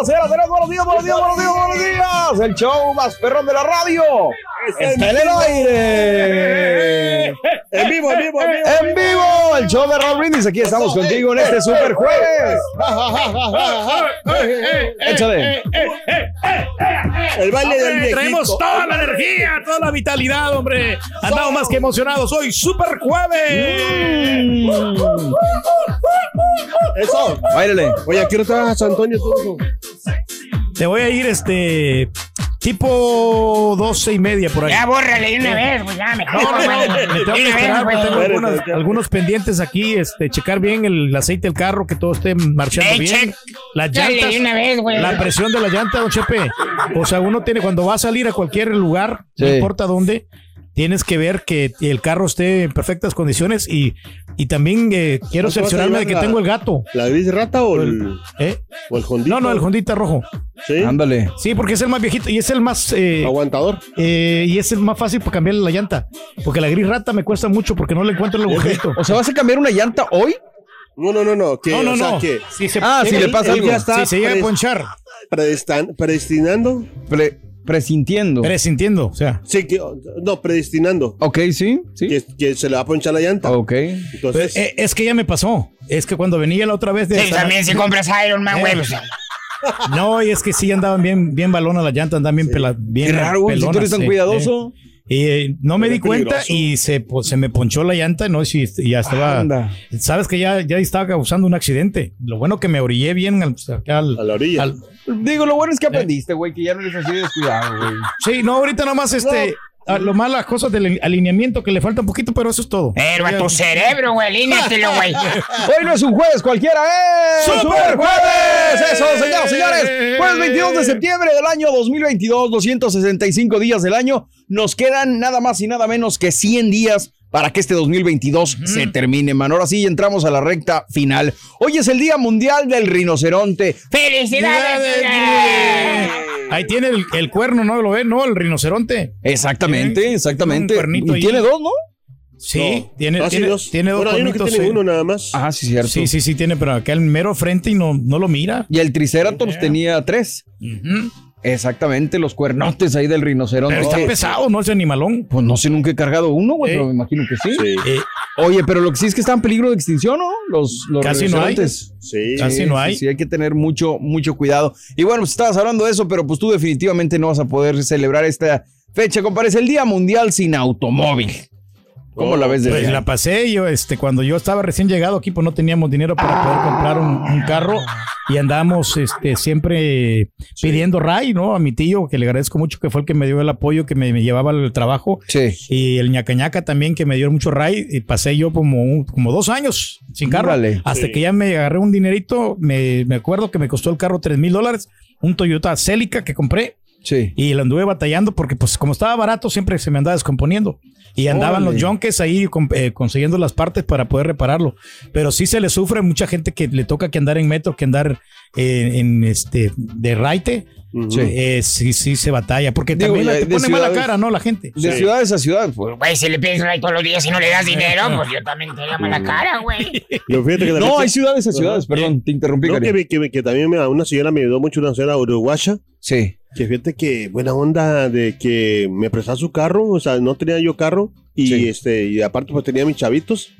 Buenos días, buenos días, buenos días, buenos días, buenos días. El show más perrón de la radio. Está en el aire. En vivo, en vivo, en vivo. En vivo, el show de Raúl Brindis. Aquí estamos contigo en este super jueves. Échale. El baile del viejito. Traemos toda la energía, toda la vitalidad, hombre. Andamos más que emocionados. Hoy, Super Jueves. Eso. Báilale. Oye, ¿a qué hora te vas a San Antonio tú? Te voy a ir, este, tipo doce y media por ahí. Ya bórrale de una vez, pues ya mejor. Me tengo que vez, tengo algunas- algunos pendientes aquí, este, checar bien el aceite del carro, que todo esté marchando bien. check. Las llantas, de una vez, güey. la presión de la llanta, don Chepe. O sea, uno tiene, cuando va a salir a cualquier lugar, no importa dónde, tienes que ver que el carro esté en perfectas condiciones y, y también eh, quiero ¿No te vas a cerciorarme de que la- tengo el gato. ¿La gris rata o el, ¿eh? o el Hondita? No, no, el Hondita rojo. ¿Sí? Ándale. Sí, porque es el más viejito y es el más... eh, Aguantador. eh, y es el más fácil para cambiarle la llanta. Porque la gris rata me cuesta mucho porque no le encuentro el agujerito. O sea, ¿vas a cambiar una llanta hoy? No, no, no, no. Que, No, no, o sea, no. que Si se, Ah, si le pasa él algo. ya está si se llega a ponchar, predestan- predestinando. Pre- presintiendo. presintiendo. O sea, Sí, que, no, predestinando. ok, sí, sí. Que, que se le va a ponchar la llanta. Ok. Entonces, eh, es que ya me pasó. Es que cuando venía la otra vez de. Sí, también si compras Iron Man, güey. pues, No, y es que sí andaban bien, bien balonas las llantas, andaban bien, pela- bien Qué raro, güey, si tú pelonas, eres tan sí, cuidadoso. sí. Y eh, no me di cuenta peligroso. y se, pues, se me ponchó la llanta, no, y y ya estaba. Anda. Sabes que ya, ya estaba causando un accidente. Lo bueno que me orillé bien al, al- a la orilla. al- Digo, lo bueno es que aprendiste, güey, que ya no eres así de descuidado, güey. Sí, no, ahorita nomás este. a- Lo más las cosas del alineamiento que le falta un poquito, pero eso es todo. Pero a tu cerebro, güey, alíñatelo, güey. Hoy no es un jueves cualquiera, ¡eh! ¡Super Jueves! Eso, señoras, señores. Jueves 22 de septiembre del año 2022, 265 días del año. Nos quedan nada más y nada menos que 100 días para que este 2022 se termine, man. Ahora sí entramos a la recta final. Hoy es el Día Mundial del Rinoceronte. ¡Felicidades! Ahí tiene el, el cuerno, ¿no? ¿Lo ven? ¿No? El rinoceronte. Exactamente, Tiene exactamente. un cuernito Y ahí. tiene dos, ¿no? Sí, No. tiene, Ah, sí, tiene, dos. tiene dos Bueno, hay uno que cuernitos, tiene sí. uno nada más. Ah, sí, cierto. Sí, sí, sí, tiene, pero acá el mero frente y no, no lo mira. Y el Triceratops tenía tres. Ujú. Exactamente, los cuernotes ahí del rinoceronte. Pero está pesado, ¿no? Ese animalón. Pues no sé, nunca he cargado uno, güey, Sí. pero me imagino que sí. Sí. Eh, Oye, pero lo que sí es que está en peligro de extinción, ¿no? Los, los Casi no hay. rinocerontes. Sí. Casi no hay. Sí, hay que tener mucho, mucho cuidado. Y bueno, pues estabas hablando de eso, pero pues tú definitivamente no vas a poder celebrar esta fecha, compadre. Es el Día Mundial sin Automóvil. ¿Cómo la ves de Pues la pasé yo, este, cuando yo estaba recién llegado aquí, pues no teníamos dinero para poder comprar un, un carro y andábamos este, siempre pidiendo ray, ¿no? A mi tío, que le agradezco mucho, que fue el que me dio el apoyo, que me, me llevaba al trabajo. Sí. Y el ñacañaca también, que me dio mucho ray. Y pasé yo como, un- como dos años sin carro. Órale. Hasta Sí. que ya me agarré un dinerito. Me, me acuerdo que me costó el carro tres mil dólares. un Toyota Celica que compré Sí. y lo anduve batallando porque pues como estaba barato siempre se me andaba descomponiendo. Y andaban Órale. los junkies ahí com- eh, consiguiendo las partes para poder repararlo. Pero sí se le sufre a mucha gente que le toca que andar en metro, que andar eh, en este de raite. Sí. Eh, sí, sí se batalla. Porque Digo, también te pone mala cara, ¿no? La gente. De ciudades a ciudad, pues. Güey, si le pides ahí todos los días y no le das dinero, pues yo también te llamo la cara, güey. No, hay ciudades a ciudades, perdón, te interrumpí, No, que, que, que también me- una señora me ayudó mucho, una señora uruguaya, Sí. Que fíjate que buena onda de que me prestaba su carro, o sea, no tenía yo carro, y Sí. este, y aparte pues tenía mis chavitos,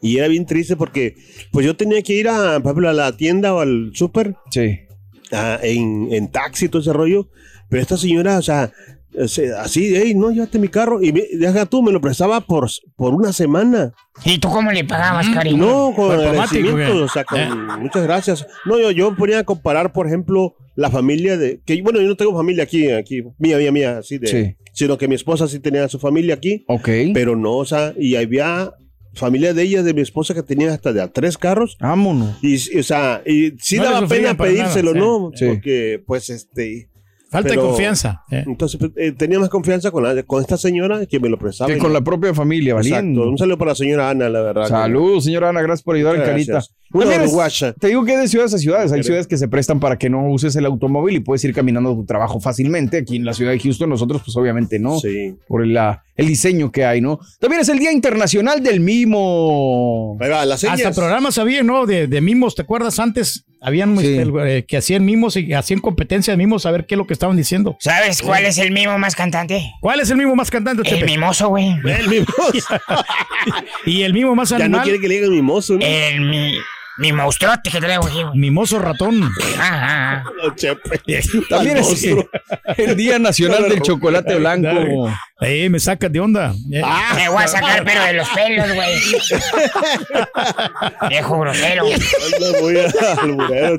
y era bien triste porque pues yo tenía que ir a, por ejemplo, a la tienda o al súper, Sí. a- en, en taxi todo ese rollo, pero esta señora, o sea, así, hey, no, llévate mi carro, y me- deja tú, me lo prestaba por, por una semana. ¿Y tú cómo le pagabas, cariño? No, con agradecimiento, o sea, con Eh. muchas gracias. No, yo, yo ponía a comparar, por ejemplo, la familia de, que bueno, yo no tengo familia aquí, aquí, mía, mía, mía, así de, Sí. sino que mi esposa sí tenía su familia aquí, Ok. pero no, o sea, y había familia de ella, de mi esposa, que tenía hasta de a tres carros, Vámonos. y, y, o sea, y sí No daba pena pedírselo, nada, ¿no? sí. Porque, pues, este, Falta Pero- de confianza. eh. entonces pues, eh, tenía más confianza con, la- con esta señora que me lo prestaba. Que con la propia familia, Exacto. valiendo. Un saludo para la señora Ana, la verdad. Saludos, señora Ana, gracias por ayudar en Carita. Una uruguaya. Te digo que es de ciudades a ciudades. Hay ciudades que se prestan para que no uses el automóvil y puedes ir caminando a tu trabajo fácilmente. Aquí en la ciudad de Houston, nosotros, pues obviamente no. Sí. Por el, la- el diseño que hay, ¿no? También es el Día Internacional del Mimo. Ahí va, las señas. Hasta programas había, ¿no? De, de mimos, ¿te acuerdas? Antes habían Sí. este, el, eh, que hacían mimos y hacían competencia de mimos a ver qué es lo que estaban diciendo. ¿Sabes cuál es el mimo más cantante? ¿Cuál es el mimo más cantante, El Chepe? mimoso, güey. El mimoso. Y el mimo más ya no animal, quiere que le digan mimoso, ¿no? El mi, mi monstruote que traigo aquí, güey. mimoso ratón. Ah, ah, ah. También es el Día Nacional del Chocolate Blanco. Eh, me sacas de onda. Eh, Me voy a sacar pero de los pelos, güey. Viejo grosero.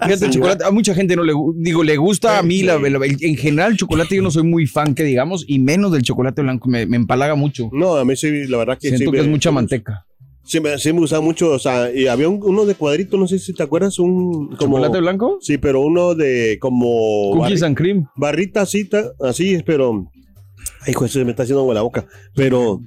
Fíjate, el chocolate, a mucha gente no le digo, le gusta a mí, la, la- en general el chocolate yo no soy muy fan que digamos, y menos del chocolate blanco, me, me empalaga mucho. No, a mí sí, la verdad que Siento sí. que me- es mucha manteca. Sí, me, sí me gustaba mucho, o sea, y había un- uno de cuadrito, no sé si te acuerdas, un... Como, ¿Chocolate blanco? Sí, pero uno de como... Cookies barri- and cream. barrita así, así, pero... Ay, hijo, eso se me está haciendo agua la boca. Pero...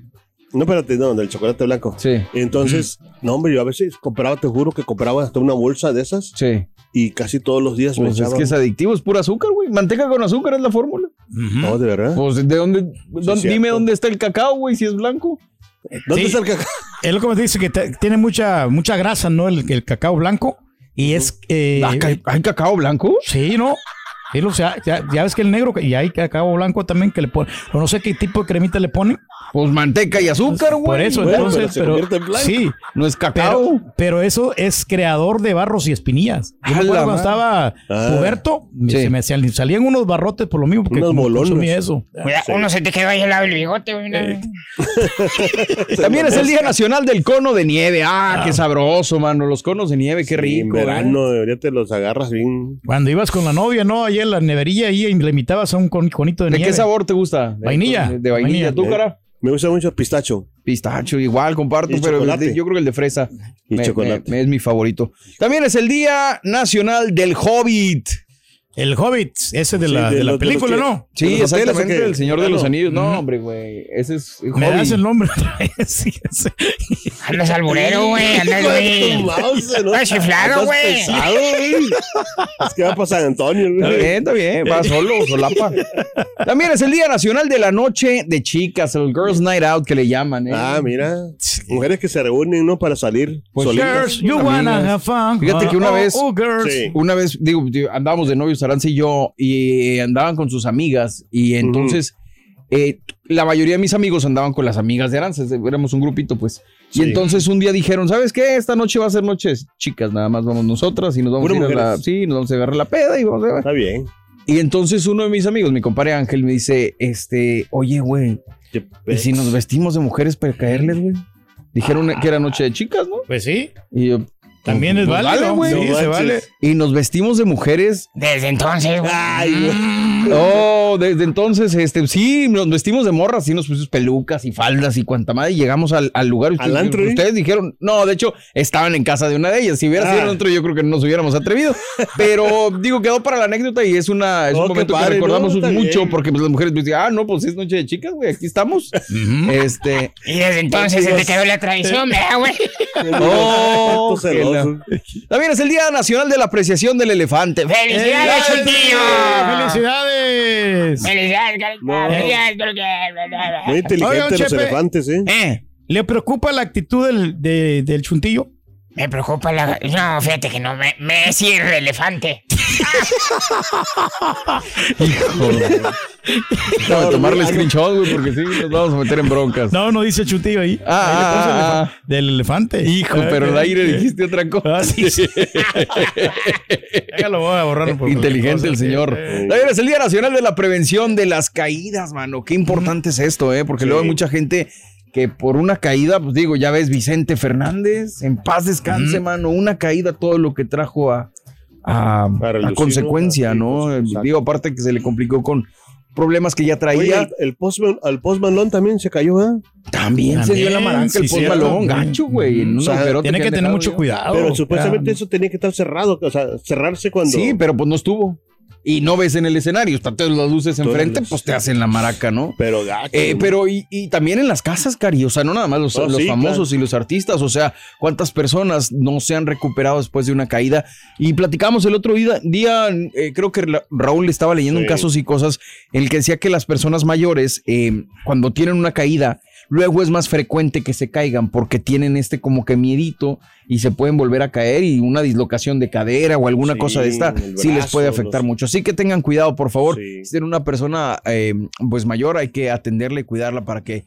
No, espérate, no, del chocolate blanco. Sí, Entonces, no, hombre, yo a veces compraba, te juro que compraba hasta una bolsa de esas sí. y casi todos los días me Pues es echaba. que es adictivo, es pura azúcar, güey. Manteca con azúcar es la fórmula. No, de verdad. Pues de dónde, dónde- cierto. dime dónde está el cacao, güey, si es blanco. ¿Dónde Sí. está el cacao? Es lo que me dice que te- tiene mucha, mucha grasa, ¿no? El, el cacao blanco. Y es. eh, Ah, ca- ¿Hay cacao blanco? sí, ¿no? Sí, o sea, ya, ya ves que el negro, y hay cacao blanco también que le ponen. O no sé qué tipo de cremita le ponen. Pues manteca y azúcar, güey. Por eso, bueno, entonces, pero en sí, No es cacao. pero, pero eso es creador de barros y espinillas. Yo me acuerdo la cuando estaba Ah. puberto, Sí. se me sal- salían unos barrotes por lo mismo, porque Unos consumía eso. Uno se te quedó ahí al lado del bigote, güey. Eh. También es el Día Nacional del Cono de Nieve. Ah, qué sabroso, mano. Los conos de nieve, qué En rico. ¿eh? verano, debería te los agarras bien. Cuando ibas con la novia, ¿no? Ahí la neverilla, ahí y le invitabas a un con- conito de, ¿De nieve. qué sabor te gusta? De- Vainilla. De, de vainilla. Vainilla. ¿Tú, cara? Me gusta mucho el pistacho. Pistacho, igual, comparto, pero de- yo creo que el de fresa Y me- chocolate. me- es mi favorito. También es el Día Nacional del Hobbit. El Hobbit, ese de Sí, la, de de la los- de los película, que- ¿no? Sí, ¿De los hoteles exactamente, el Señor de los. Anillos. No, hombre, güey, ese es el Me das el nombre otra vez. Sí, ese. Andas alburero, güey. Andas muy. Estás chiflado, güey. pesado, güey. Es que va para San Antonio, Está güey. bien, está bien, va solo, solapa. También es el Día Nacional de la Noche de Chicas, el Girls Night Out que le llaman, ¿eh? Ah, mira. Mujeres que se reúnen, ¿no? Para salir Pues, solitas. Girls, you wanna have fun. Fíjate que una Oh, vez- oh, girls. Sí. Una vez, digo, digo, andábamos de novios, Aranza y yo, y andaban con sus amigas, y entonces eh, la mayoría de mis amigos andaban con las amigas de Aranza, éramos un grupito, pues. Y Sí. entonces un día dijeron, ¿sabes qué? Esta noche va a ser noche de chicas, nada más vamos nosotras y nos vamos a ir a la, sí, nos vamos a agarrar la peda y vamos a ver. Está bien. Y entonces uno de mis amigos, mi compadre Ángel, me dice, este, oye, güey, ¿y si nos vestimos de mujeres para caerles, güey? Dijeron que era noche de chicas, ¿no? Pues sí. Y yo, También es Pues válido. vale, güey. Sí, No se vale. Y nos vestimos de mujeres. Desde entonces, güey. Oh, desde entonces, este, sí, nos vestimos de morras, sí, nos pusimos pelucas y faldas y cuanta madre. Y llegamos al, al lugar. y ¿Al ustedes, antro, eh? ustedes dijeron, no, de hecho, estaban en casa de una de ellas. Si hubiera sido Ah. en otro, yo creo que no nos hubiéramos atrevido. Pero digo, quedó para la anécdota y es, una, es Oh, un momento padre, que recordamos ¿no? Mucho bien. porque pues, las mujeres pues, dicen, ah, no, pues es noche de chicas, güey, aquí estamos. Este. Y desde entonces se te quedó la tradición, ¿verdad, güey? Oh, También es el Día Nacional de la Apreciación del Elefante. ¡Felicidades, Chuntillo! ¡Felicidades! ¡Felicidades, carita! No. ¡Felicidades! Muy inteligente Oigan, los Chepe. elefantes, ¿eh? Eh, ¿Le preocupa la actitud del, de- del chuntillo? Me preocupa la... No, fíjate que no, me, me es irrelevante. Vamos a tomarle screenshot, güey, porque sí, nos vamos a meter en broncas. No, no dice chuntillo ahí. Ah, Ahí ah, elefa- ah. Del elefante. Hijo, Ah, pero al aire dijiste otra cosa. Ah, sí, sí. Déjalo, voy a borrar. por Inteligente el señor. Eh, También es el Día Nacional de la Prevención de las Caídas, mano. Qué importante es esto, ¿eh? Porque luego hay mucha gente que por una caída, pues digo, ya ves, Vicente Fernández, en paz descanse, mano. Una caída, todo lo que trajo a, a, a consecuencia, ¿no? digo, aparte que se le complicó con problemas que ya traía. Oye, el, el post, el post Malone también se cayó, ¿eh? También, se dio la También, maranca el sí, post cierto. balón, gacho, güey. un O sea, Tiene que han tener dejado mucho ya. cuidado. Pero supuestamente Ya. eso tenía que estar cerrado, o sea, cerrarse cuando... Sí, pero pues no estuvo. Y no ves en el escenario, están todas las luces enfrente, las- pues te hacen la maraca, ¿no? Pero gacho. Eh, pero y, y también en las casas, Cari, o sea, no nada más los, Oh, los sí, famosos y los artistas, o sea, cuántas personas no se han recuperado después de una caída. Y platicamos el otro día, día eh, creo que Ra- Raúl estaba leyendo un casos y cosas en el que decía que las personas mayores, eh, cuando tienen una caída, luego es más frecuente que se caigan porque tienen este como que miedito y se pueden volver a caer y una dislocación de cadera o alguna Sí, cosa de esta sí les puede afectar los- mucho. Así que tengan cuidado, por favor. Sí. Si tienen una persona eh, pues mayor, hay que atenderla y cuidarla para que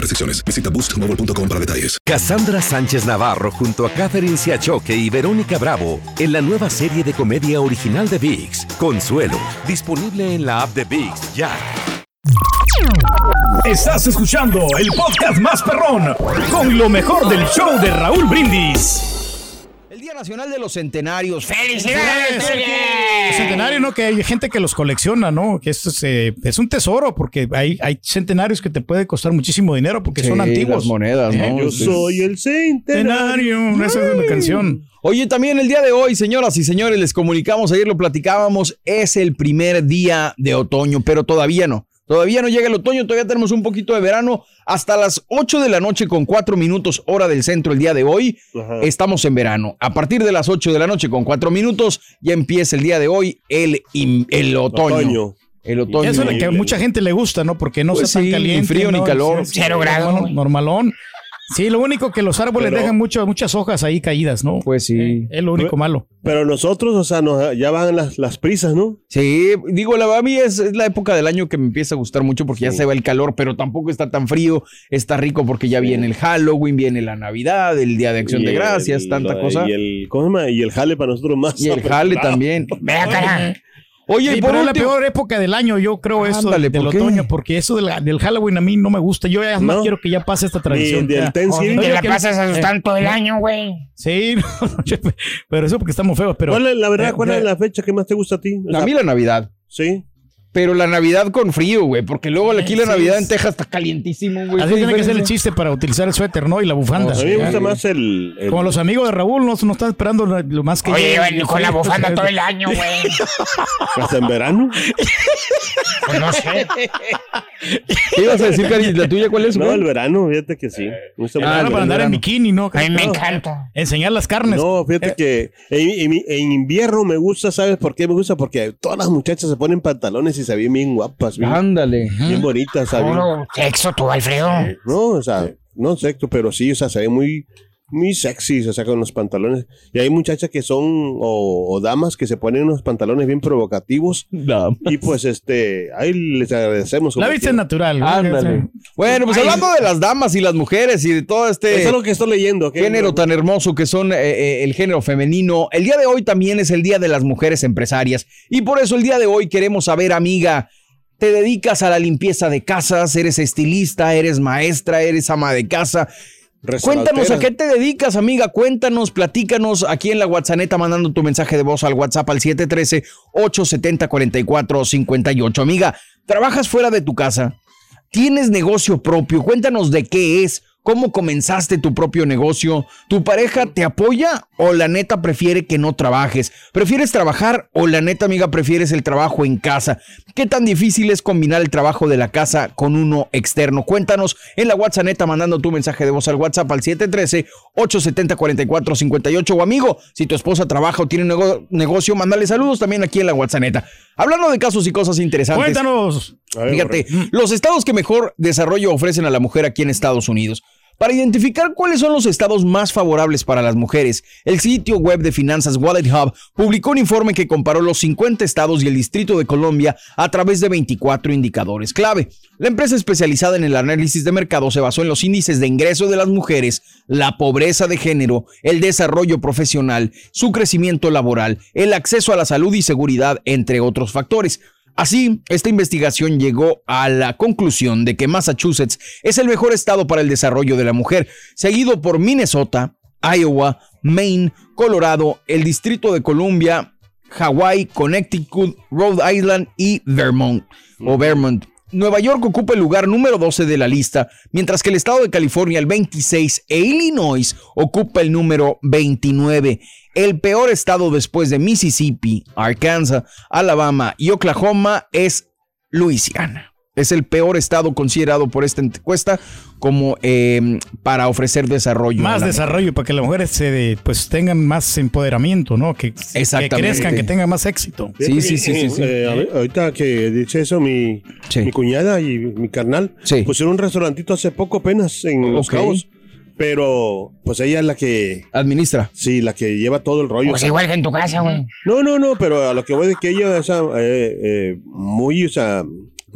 restricciones. Visita boostmobile.com para detalles. Cassandra Sánchez Navarro junto a Catherine Siachoque y Verónica Bravo en la nueva serie de comedia original de VIX, Consuelo, disponible en la app de VIX ya. Estás escuchando el podcast más perrón con lo mejor del show de Raúl Brindis. El Día Nacional de los Centenarios. ¡Felicidades, El Turquía! centenario, ¿no? Que hay gente que los colecciona, ¿no? Que esto es, eh, es un tesoro porque hay, hay centenarios que te puede costar muchísimo dinero porque son antiguos. las monedas, ¿no? Eh, Yo Sí. soy el centenario. Centenario, esa es una canción. Oye, también el día de hoy, señoras y señores, les comunicamos, ayer lo platicábamos, es el primer día de otoño, pero todavía no. Todavía no llega el otoño, todavía tenemos un poquito de verano. Hasta las 8 de la noche con 4 minutos hora del centro el día de hoy, Ajá. estamos en verano. A partir de las 8 de la noche con 4 minutos ya empieza el día de hoy el, el otoño. Otoño. El otoño. Eso es lo que a mucha gente le gusta, ¿no? Porque no Pues está sí, tan ni caliente. frío ni calor. Cero grado, normal- güey. Normalón. Sí, lo único que los árboles Pero- dejan mucho, muchas hojas ahí caídas, ¿no? Pues sí. Es lo único malo. Pero nosotros, o sea, nos, ya van las, las prisas, ¿no? Sí, digo, la, a mí es, es la época del año que me empieza a gustar mucho porque ya se va el calor, pero tampoco está tan frío, está rico porque ya viene el Halloween, viene la Navidad, el Día de Acción Y de Gracias, el- tanta cosa. Y el, ¿cómo se llama? Y el jale para nosotros más. Y el jale también. Oye, Sí, y por pero es la peor época del año, yo creo eso Ándale, del otoño, porque eso del, del Halloween a mí no me gusta. Yo ya más ¿No? quiero que ya pase esta tradición. Ni Oye, la que- pasas asustando todo el año, güey. Sí, no, pero eso porque estamos feos, pero... ¿Cuál es la verdad? Eh, ¿Cuál eh, es la fecha que más te gusta a ti? O a mí la Navidad. Sí. Pero la Navidad con frío, güey, porque luego aquí la Navidad en Texas está calientísimo, güey. Así ¿Qué tiene que ser el chiste para utilizar el suéter, ¿no? Y la bufanda. A mí me gusta más el. el- Como los amigos de Raúl, no, no están esperando lo más que Oye, yo con la bufanda todo el año, güey. Hasta en verano. Pues no sé. ¿Qué ibas a decir, Cari? ¿La tuya cuál es, No, güey? el verano, fíjate que sí. Me gusta Ah, para andar en bikini, ¿no? A mí me No, encanta. Enseñar las carnes. No, fíjate que en, en- en invierno me gusta, ¿sabes por qué me gusta? Porque todas las muchachas se ponen pantalones y se ven bien guapas, bien, Ándale. bien bonitas, ¿sabes? Puro sexo tú, Alfredo. No, o sea, no sexo, pero sí, o sea, se ve muy, muy sexys, o sea, con los pantalones. Y hay muchachas que son, o, o damas que se ponen unos pantalones bien provocativos. Y pues, este, ahí les agradecemos. La viste quiera. natural. Ándale. Bueno, pues hablando de las damas y las mujeres y de todo este Eso es lo que estoy leyendo. género tan hermoso que son eh, eh, el género femenino, el día de hoy también es el día de las mujeres empresarias. Y por eso el día de hoy queremos saber, amiga, ¿te dedicas a la limpieza de casas? ¿Eres estilista? ¿Eres maestra? ¿Eres ama de casa? Cuéntanos a qué te dedicas, amiga. Cuéntanos, platícanos aquí en la WhatsApp mandando tu mensaje de voz al WhatsApp al 713-870-4458. Amiga, ¿trabajas fuera de tu casa? ¿Tienes negocio propio? Cuéntanos de qué es. ¿Cómo comenzaste tu propio negocio? ¿Tu pareja te apoya o la neta prefiere que no trabajes? ¿Prefieres trabajar o la neta amiga prefieres el trabajo en casa? ¿Qué tan difícil es combinar el trabajo de la casa con uno externo? Cuéntanos en la WhatsApp neta mandando tu mensaje de voz al WhatsApp al 713-870-4458 o amigo, si tu esposa trabaja o tiene un nego- negocio, mándale saludos también aquí en la WhatsApp neta. Hablando de casos y cosas interesantes. Cuéntanos. Fíjate, los estados que mejor desarrollo ofrecen a la mujer aquí en Estados Unidos. Para identificar cuáles son los estados más favorables para las mujeres, el sitio web de finanzas Wallet Hub publicó un informe que comparó los 50 estados y el Distrito de Colombia a través de 24 indicadores clave. La empresa especializada en el análisis de mercado se basó en los índices de ingreso de las mujeres, la pobreza de género, el desarrollo profesional, su crecimiento laboral, el acceso a la salud y seguridad, entre otros factores. Así, esta investigación llegó a la conclusión de que Massachusetts es el mejor estado para el desarrollo de la mujer, seguido por Minnesota, Iowa, Maine, Colorado, el Distrito de Columbia, Hawaii, Connecticut, Rhode Island y Vermont o Vermont. Nueva York ocupa el lugar número 12 de la lista, mientras que el estado de California el 26 e Illinois ocupa el número 29. El peor estado después de Mississippi, Arkansas, Alabama y Oklahoma es Luisiana. Es el peor estado considerado por esta encuesta como eh, para ofrecer desarrollo. Más desarrollo para que las mujeres se de- pues tengan más empoderamiento, ¿no? Que, que Exactamente. crezcan, que tengan más éxito. Fíjate que, eh, a ver, ahorita que dice eso, mi, mi cuñada y mi carnal pusieron un restaurantito hace poco apenas en Los. Cabos. Pero, pues ella es la que. Administra. Sí, la que lleva todo el rollo. Pues igual que en tu casa, güey. No, no, no, pero a lo que voy de que ella es eh, eh, muy, o sea,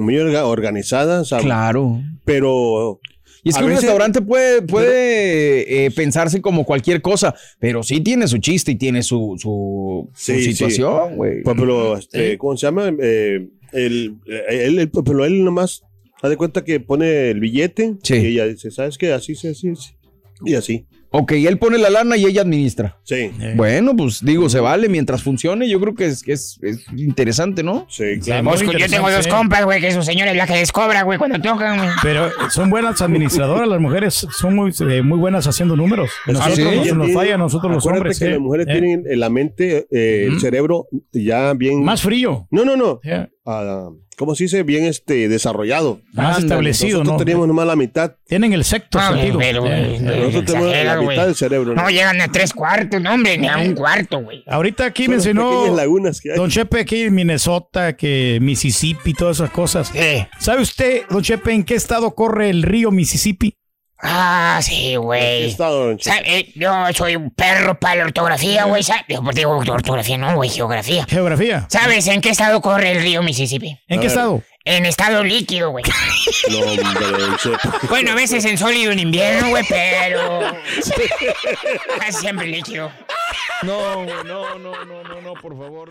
muy orga- organizada. sea, Claro. Pero. Y es a que un restaurante puede, puede eh, pensarse como cualquier cosa, pero sí tiene su chiste y tiene su, su, Sí, sí. situación, güey. Pues, pero, este, ¿cómo se llama? Eh, el, él, él- pero él nomás, haz de cuenta que pone el billete y ella dice, ¿sabes qué? Así, sí, así, sí. Y así. Ok, él pone la lana y ella administra. Sí. Bueno, pues digo, se vale mientras funcione. Yo creo que es, que es, es interesante, ¿no? Sí, Pues, yo tengo dos compas, güey, que su señora es la que les cobra, güey, cuando tocan, güey. Pero son buenas administradoras, las mujeres son muy, eh, muy buenas haciendo números. Nosotros Ella nos, nos falla a nosotros los hombres. que ¿eh? las mujeres ¿Eh? tienen en la mente, eh, el cerebro ya bien... Más frío. No, no, no. Ah, ¿Cómo se dice? Bien este, desarrollado. Más establecido, Nosotros ¿no? tenemos nomás la mitad. Tienen el sexto Ah, sentido. pero, Eh, güey, Nosotros tenemos la mitad del cerebro. No llegan a tres cuartos, no, hombre, ni a un cuarto, güey. Ahorita aquí Son mencionó pequeñas lagunas que hay. Don Chepe aquí en Minnesota, que Mississippi, todas esas cosas. ¿Sabe usted, Don Chepe, en qué estado corre el río Mississippi? Ah, sí, güey. Eh, Yo soy un perro para la ortografía, güey. pues, digo ortografía, no, güey, geografía. Geografía. ¿Sabes en qué estado corre el río Mississippi? ¿En qué estado? En estado líquido, güey. No. Bueno, a veces en sólido en invierno, güey, pero. Casi siempre líquido. No, no, no, no, no, no, por favor.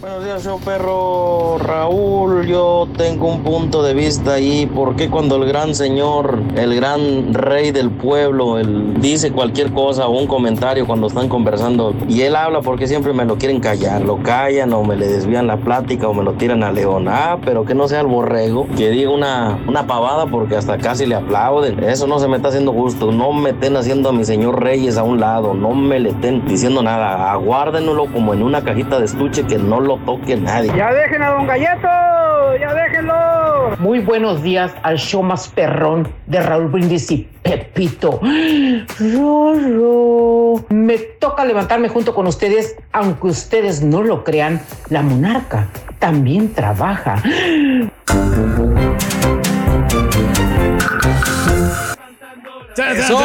Buenos días, show perro Raúl. Yo tengo un punto de vista ahí. ¿Por qué cuando el gran señor, el gran rey del pueblo, él dice cualquier cosa o un comentario cuando están conversando y él habla porque siempre me lo quieren callar? Lo callan o me le desvían la plática o me lo tiran a león. Ah, pero que no sea el borrego, que diga una, una pavada porque hasta casi le aplauden. Eso no se me está haciendo justo. No me estén haciendo a mi señor Reyes a un lado. No me le estén diciendo nada. Aguárdenlo como en una cajita de estuche que no lo toque nadie. Ya dejen a Don Galleto. ¡Ya déjenlo! Muy buenos días al show más perrón de Raúl Brindis y Pepito. Roro. Me toca levantarme junto con ustedes, aunque ustedes no lo crean, la monarca también trabaja. ¡Eso!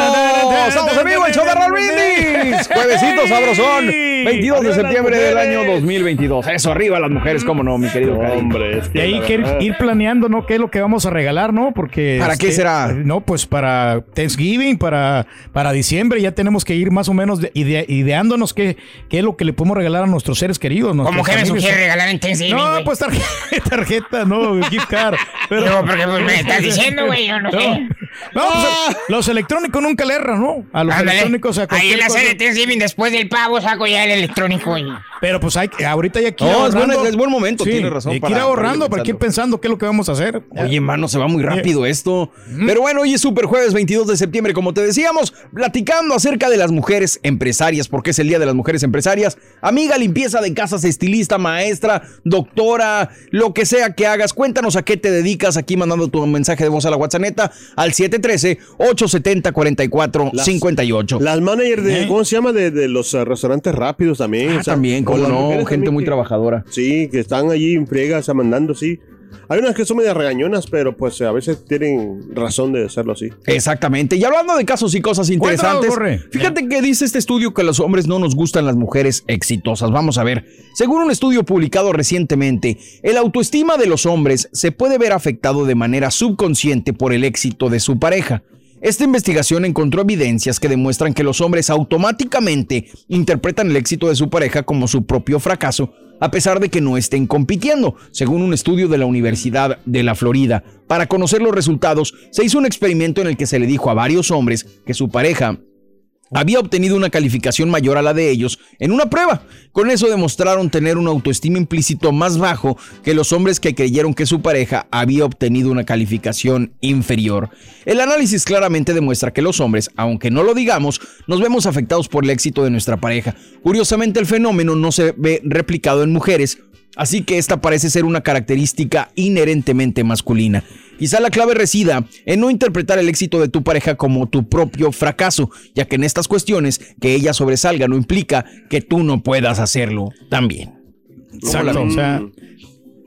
¡Estamos en vivo, el show de Raúl Brindis! Juevesito sabrosón, 22 de septiembre del año 2022. Eso, arriba las mujeres, cómo no, mi querido. Hombre, es Y que ahí la que ir, planeando, ¿no? ¿Qué es lo que vamos a regalar, no? Porque. ¿Para qué será? No, pues para Thanksgiving, para, para diciembre, ya tenemos que ir más o menos de- ide- ideándonos qué, qué es lo que le podemos regalar a nuestros seres queridos. ¿Cómo que me sugiere regalar en Thanksgiving, No, güey? pues tarjeta, tarjeta, no, gift card. Pero, Digo, porque pues, me estás diciendo, güey, yo no sé. No, pues, los electrónicos nunca le erran, ¿no? A los Ándale. electrónicos, a Ahí en la cosa. serie de Thanksgiving, después del pavo, saco ya el electrónico. Pero pues hay, que- ahorita ya aquí No, es ahorrando. buen- es buen momento, tienes razón Hay que para- ir ahorrando para para, ir que ir pensando qué es lo que vamos a hacer. Oye, mano, se va muy rápido esto. Pero bueno, hoy es Super Jueves 22 de septiembre, como te decíamos, platicando acerca de las mujeres empresarias, porque es el Día de las Mujeres Empresarias. Amiga, limpieza de casas, estilista, maestra, doctora, lo que sea que hagas, cuéntanos a qué te dedicas aquí mandando tu mensaje de voz a la WhatsApp al 713-870-4458. Las managers de, ¿cómo se llama? De, de los eh, restaurantes rápidos también. Ah, también, o cómo las no, gente también muy que- trabajadora. Sí, que están allí en friegas, mandando, sí. Hay unas que son medio regañonas, pero pues a veces tienen razón de hacerlo así. Exactamente. Y hablando de casos y cosas interesantes, fíjate que dice este estudio que a los hombres no nos gustan las mujeres exitosas. Vamos a ver. Según un estudio publicado recientemente, el autoestima de los hombres se puede ver afectado de manera subconsciente por el éxito de su pareja. Esta investigación encontró evidencias que demuestran que los hombres automáticamente interpretan el éxito de su pareja como su propio fracaso, a pesar de que no estén compitiendo, según un estudio de la Universidad de la Florida. Para conocer los resultados, se hizo un experimento en el que se le dijo a varios hombres que su pareja había obtenido una calificación mayor a la de ellos en una prueba. Con eso demostraron tener un autoestima implícito más bajo que los hombres que creyeron que su pareja había obtenido una calificación inferior. El análisis claramente demuestra que los hombres, aunque no lo digamos, nos vemos afectados por el éxito de nuestra pareja. Curiosamente el fenómeno no se ve replicado en mujeres, Así que esta parece ser una característica inherentemente masculina. Quizá la clave resida en no interpretar el éxito de tu pareja como tu propio fracaso, ya que en estas cuestiones que ella sobresalga no implica que tú no puedas hacerlo también. Exacto, o sea.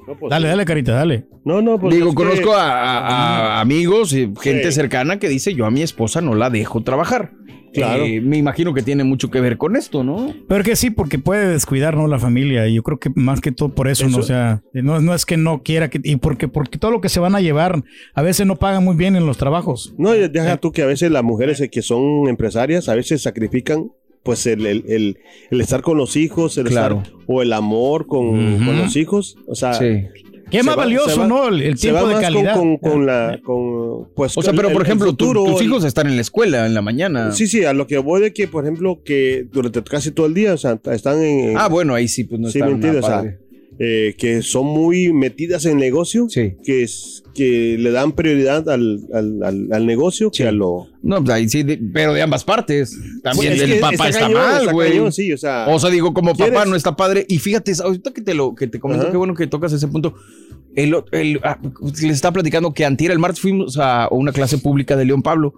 pues dale, dale, carita, dale. No, no, pues Digo, que- conozco a, a- a amigos y gente Sí. cercana que dice, yo a mi esposa no la dejo trabajar. Claro. Eh, me imagino que tiene mucho que ver con esto, ¿no? Pero que sí, porque puede descuidar, ¿no? La familia. Y yo creo que más que todo por eso, ¿no? O sea, no, no es que no quiera que. Y porque, porque todo lo que se van a llevar, a veces no pagan muy bien en los trabajos. No, deja tú que a veces las mujeres que son empresarias a veces sacrifican pues el, el, el- el estar con los hijos, el Claro. estar- o el amor con, con los hijos. O sea, Sí. ¿Qué más va- valioso, va- no? El, tiempo de más con- calidad. Con, con la, con, pues, O sea, pero el- por ejemplo, tu- futuro, tus el- hijos están en la escuela en la mañana. Sí, sí, a lo que voy de que, por ejemplo, que durante casi todo el día, o sea, están en... Ah, bueno, ahí sí, pues no sí, está ¿me entiendes? nada O sea, padre. Eh, que son muy metidas en negocio, que, es, que le dan prioridad al, al, al- al negocio que a lo... No, pues ahí sí, de- pero de ambas partes. También Pues, es el papá está está, cañón, mal, güey. sí, o sea, digo, como papá ¿quieres? no está padre. Y fíjate, ahorita que te lo que te comento, qué bueno que tocas ese punto. El, el- ah, les estaba platicando que antier, el martes, fuimos a una clase pública de León Pablo.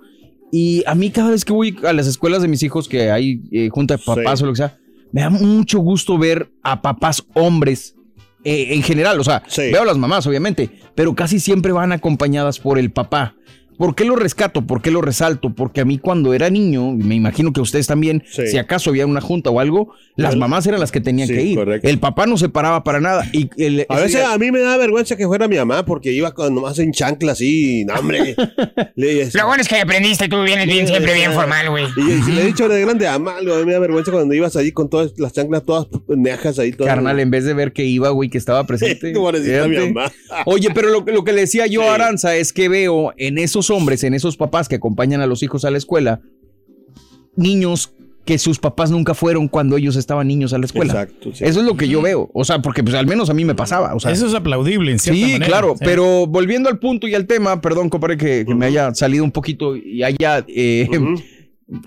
Y a mí, cada vez que voy a las escuelas de mis hijos, que hay eh, junta de papás Sí. o lo que sea, me da mucho gusto ver a papás hombres. Eh, en general, o sea, veo a las mamás, obviamente, pero casi siempre van acompañadas por el papá. ¿Por qué lo rescato? ¿Por qué lo resalto? Porque a mí cuando era niño, y me imagino que ustedes también, Sí. si acaso había una junta o algo, las El- mamás eran las que tenían Sí, que ir. correcto. El papá no se paraba para nada. Y el- A veces a mí me da vergüenza que fuera mi mamá porque iba con, nomás en chancla así, no, hombre. le, Lo bueno es que aprendiste, tú vienes bien, siempre bien formal, güey. Y, y si le he dicho de grande, mamá, a mí me da vergüenza cuando ibas allí con todas las chanclas todas pendejas ahí. Todas, Carnal, en vez de ver que iba, güey, que estaba presente. Oye, pero lo, que- lo que le decía yo a Aranza es que veo en esos hombres, en esos papás que acompañan a los hijos a la escuela, niños que sus papás nunca fueron cuando ellos estaban niños a la escuela. Exacto, sí. Eso es lo que yo veo. O sea, porque pues al menos a mí me pasaba. O sea, Eso es aplaudible, en cierta Sí, manera. claro, Sí. pero volviendo al punto y al tema, perdón, compadre, que, que me haya salido un poquito y haya eh,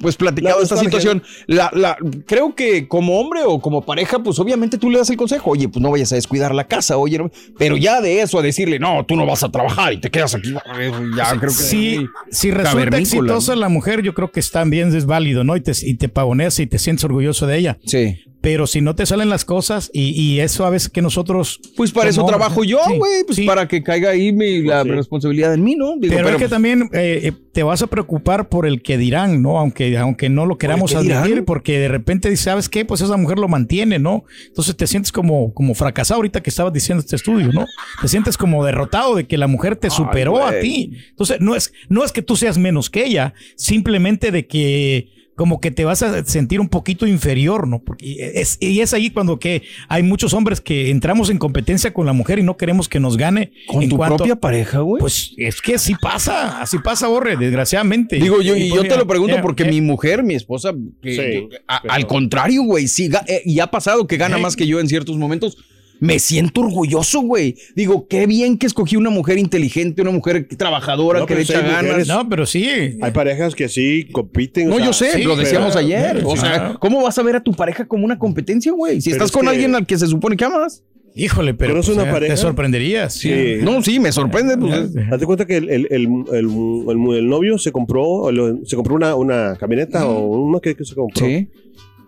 pues platicado La esta situación. La, la, creo que como hombre o como pareja, pues obviamente tú le das el consejo, oye, pues no vayas a descuidar la casa, oye, no- pero ya de eso a decirle, no, tú no vas a trabajar y te quedas aquí, ya creo que si, si resulta exitosa la mujer, yo creo que también es válido, ¿no? Y te, y te pavoneas y te sientes orgulloso de ella. Sí. Pero si no te salen las cosas y, y eso a veces que nosotros... Pues para eso trabajo yo, Sí, güey, pues sí. para que caiga ahí mi, la responsabilidad en mí, ¿no? Digo, pero, es que pues, también eh, eh, te vas a preocupar por el que dirán, ¿no? Aunque, aunque no lo queramos admitir, dirán? porque de repente dices, ¿sabes qué? Pues esa mujer lo mantiene, ¿no? Entonces te sientes como, como fracasado ahorita que estabas diciendo este estudio, ¿no? Te sientes como derrotado de que la mujer te superó a ti. Entonces, no es, no es que tú seas menos que ella, simplemente de que como que te vas a sentir un poquito inferior, ¿no? Porque es, y es ahí cuando que hay muchos hombres que entramos en competencia con la mujer y no queremos que nos gane. con en tu cuanto- propia pareja, güey. pues es que así pasa, así pasa, Borre, desgraciadamente. Digo yo, y yo te lo pregunto porque ya. mi mujer, mi esposa, que- Sí, que- a- pero- al contrario, güey, sí, eh, y ha pasado que gana Eh. más que yo en ciertos momentos. Me siento orgulloso, güey. Digo, qué bien que escogí una mujer inteligente, una mujer trabajadora No, que le echa ganas. mujeres- No, pero sí. Hay parejas que sí compiten. o No, sea, yo sé, sí, lo decíamos pero- ayer. O sea, claro. ¿cómo vas a ver a tu pareja como una competencia, güey? Si Pero estás es con que- alguien al que se supone que amas. Híjole, pero ¿Conoces pues, una eh, pareja? te sorprenderías. Sí. No, sí, me sorprende. Pues, es- Date cuenta que el, el, el, el, el- el novio se compró, o lo- se compró una, una camioneta o una que, que se compró. sí.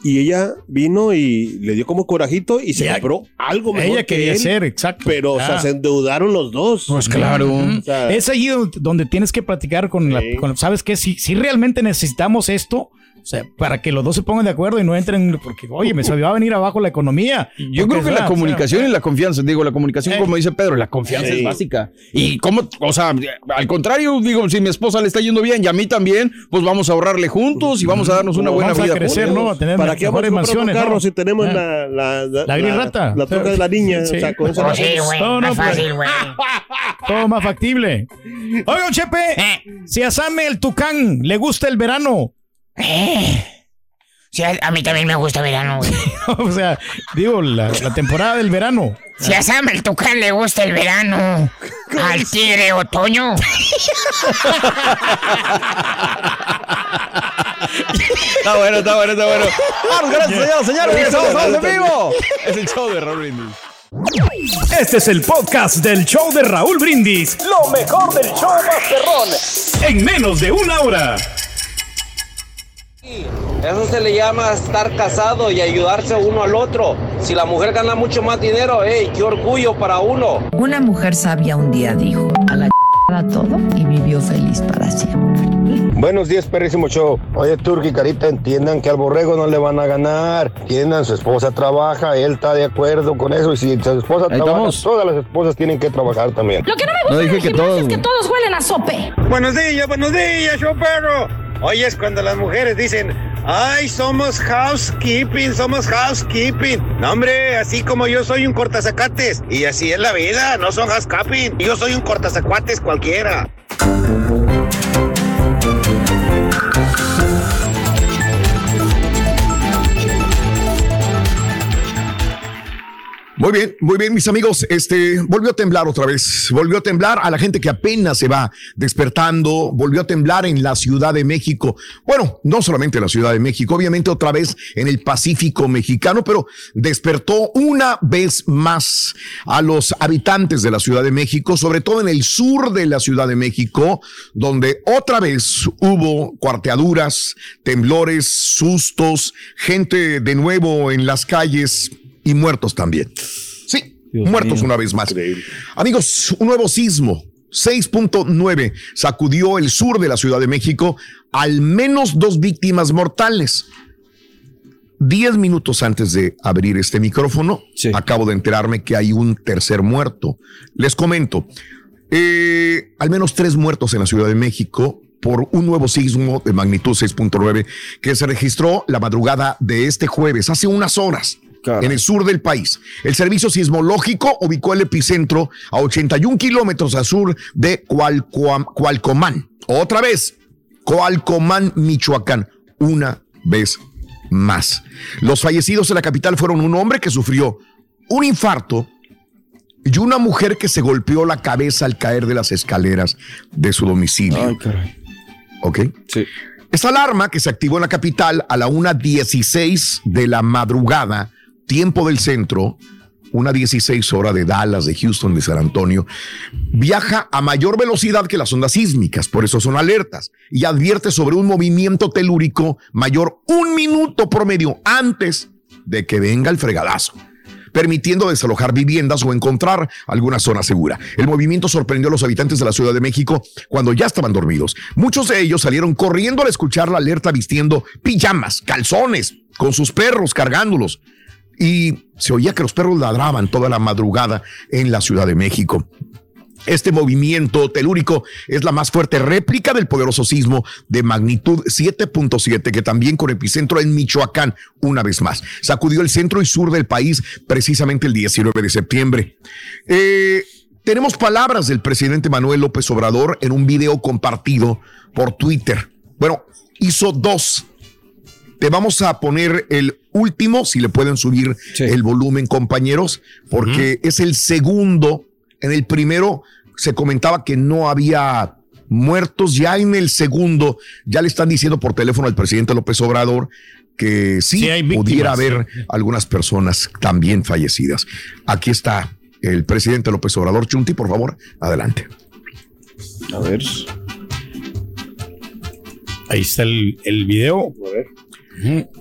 Y ella vino y le dio como corajito y se compró algo mejor Ella que quería él, ser, exacto. Pero, o sea, Ah. se endeudaron los dos. Pues claro. Ujú. O sea, es allí donde, tienes que platicar con la, con- ¿sabes qué? Si, si realmente necesitamos esto, o sea, para que los dos se pongan de acuerdo y no entren, porque, oye, me se va a venir abajo la economía. Yo creo que o la sea, comunicación y la confianza, digo, la comunicación, Eh. como dice Pedro, la confianza Sí. es básica. Y cómo, o sea, al contrario, digo, si mi esposa le está yendo bien y a mí también, pues vamos a ahorrarle juntos y vamos a darnos una buena vamos a vida. crecer, juntos. ¿no? A tener ¿Para qué vamos a mansiones, carro ¿no? si tenemos Ah. la, la, la, La gris rata. La troca de la niña. Sí. O sea, con esa Oh, sí, güey. No, no, más pues. fácil, güey. Todo más factible. Oigan, Chepe, Eh. si a Same el Tucán le gusta el verano, Eh. Sí, a, mí también me gusta verano, güey. o sea, digo, la, la temporada del verano. Si a Sam el Tucán le gusta el verano, al tigre otoño. Está bueno, está bueno, está bueno. Vamos, gracias, señores. Regresamos, vamos en vivo. Es el show de Raúl Brindis. Este es el podcast del show de Raúl Brindis. Lo mejor del show Masterrón. En menos de una hora. Eso se le llama estar casado y ayudarse uno al otro. Si la mujer gana mucho más dinero, ¡ey, qué orgullo para uno! Una mujer sabia un día dijo, a la chingada todo y vivió feliz para siempre. Buenos días, perrísimo show. Oye, Turki, Carita, entiendan que al borrego no le van a ganar. Entiendan, su esposa trabaja, él está de acuerdo con eso. Y si su esposa Ahí trabaja, estamos. todas las esposas tienen que trabajar también. Lo que no me No gusta dije que todos, es que todos huelen a sope. Buenos días, buenos días, show perro. Oye, es cuando las mujeres dicen, ay, somos housekeeping, somos housekeeping. No, hombre, así como yo soy un cortazacates. Y así es la vida, no son housekeeping. Yo soy un cortazacuates cualquiera. Muy bien, muy bien, mis amigos. Este volvió a temblar otra vez. Volvió a temblar a la gente que apenas se va despertando. Volvió a temblar en la Ciudad de México. Bueno, no solamente en la Ciudad de México, obviamente otra vez en el Pacífico mexicano, pero despertó una vez más a los habitantes de la Ciudad de México, sobre todo en el sur de la Ciudad de México, donde otra vez hubo cuarteaduras, temblores, sustos, gente de nuevo en las calles y muertos también. Sí, muertos una vez más. Amigos, un nuevo sismo. 6.9 sacudió el sur de la Ciudad de México, al menos dos víctimas mortales. Diez minutos antes de abrir este micrófono, acabo de enterarme que hay un tercer muerto. Les comento, eh, al menos tres muertos en la Ciudad de México por un nuevo sismo de magnitud 6.9 que se registró la madrugada de este jueves, hace unas horas. En el sur del país. El servicio sismológico ubicó el epicentro a 81 kilómetros al sur de Cualcoam- Cualcomán. Otra vez, Coalcomán, Michoacán. Una vez más. Los fallecidos en la capital fueron un hombre que sufrió un infarto y una mujer que se golpeó la cabeza al caer de las escaleras de su domicilio. Ay, caray. ¿Ok? Sí. Esta alarma que se activó en la capital a la 1.16 de la madrugada, tiempo del centro, una 16 hora de Dallas, de Houston, de San Antonio, viaja a mayor velocidad que las ondas sísmicas, por eso son alertas, y advierte sobre un movimiento telúrico mayor un minuto promedio antes de que venga el fregadazo permitiendo desalojar viviendas o encontrar alguna zona segura. El movimiento sorprendió a los habitantes de la Ciudad de México cuando ya estaban dormidos. Muchos de ellos salieron corriendo al escuchar la alerta vistiendo pijamas, calzones, con sus perros cargándolos y se oía que los perros ladraban toda la madrugada en la Ciudad de México. Este movimiento telúrico es la más fuerte réplica del poderoso sismo de magnitud 7.7 que también con epicentro en Michoacán, una vez más, sacudió el centro y sur del país precisamente el 19 de septiembre. Eh, tenemos palabras del presidente Manuel López Obrador en un video compartido por Twitter. Bueno, hizo dos te vamos a poner el último, si le pueden subir el volumen, compañeros, porque es el segundo. En el primero se comentaba que no había muertos. Ya en el segundo, ya le están diciendo por teléfono al presidente López Obrador que sí, pudiera haber algunas personas también fallecidas. Aquí está el presidente López Obrador. Chunti, por favor, adelante. A ver. Ahí está el, el video. A ver.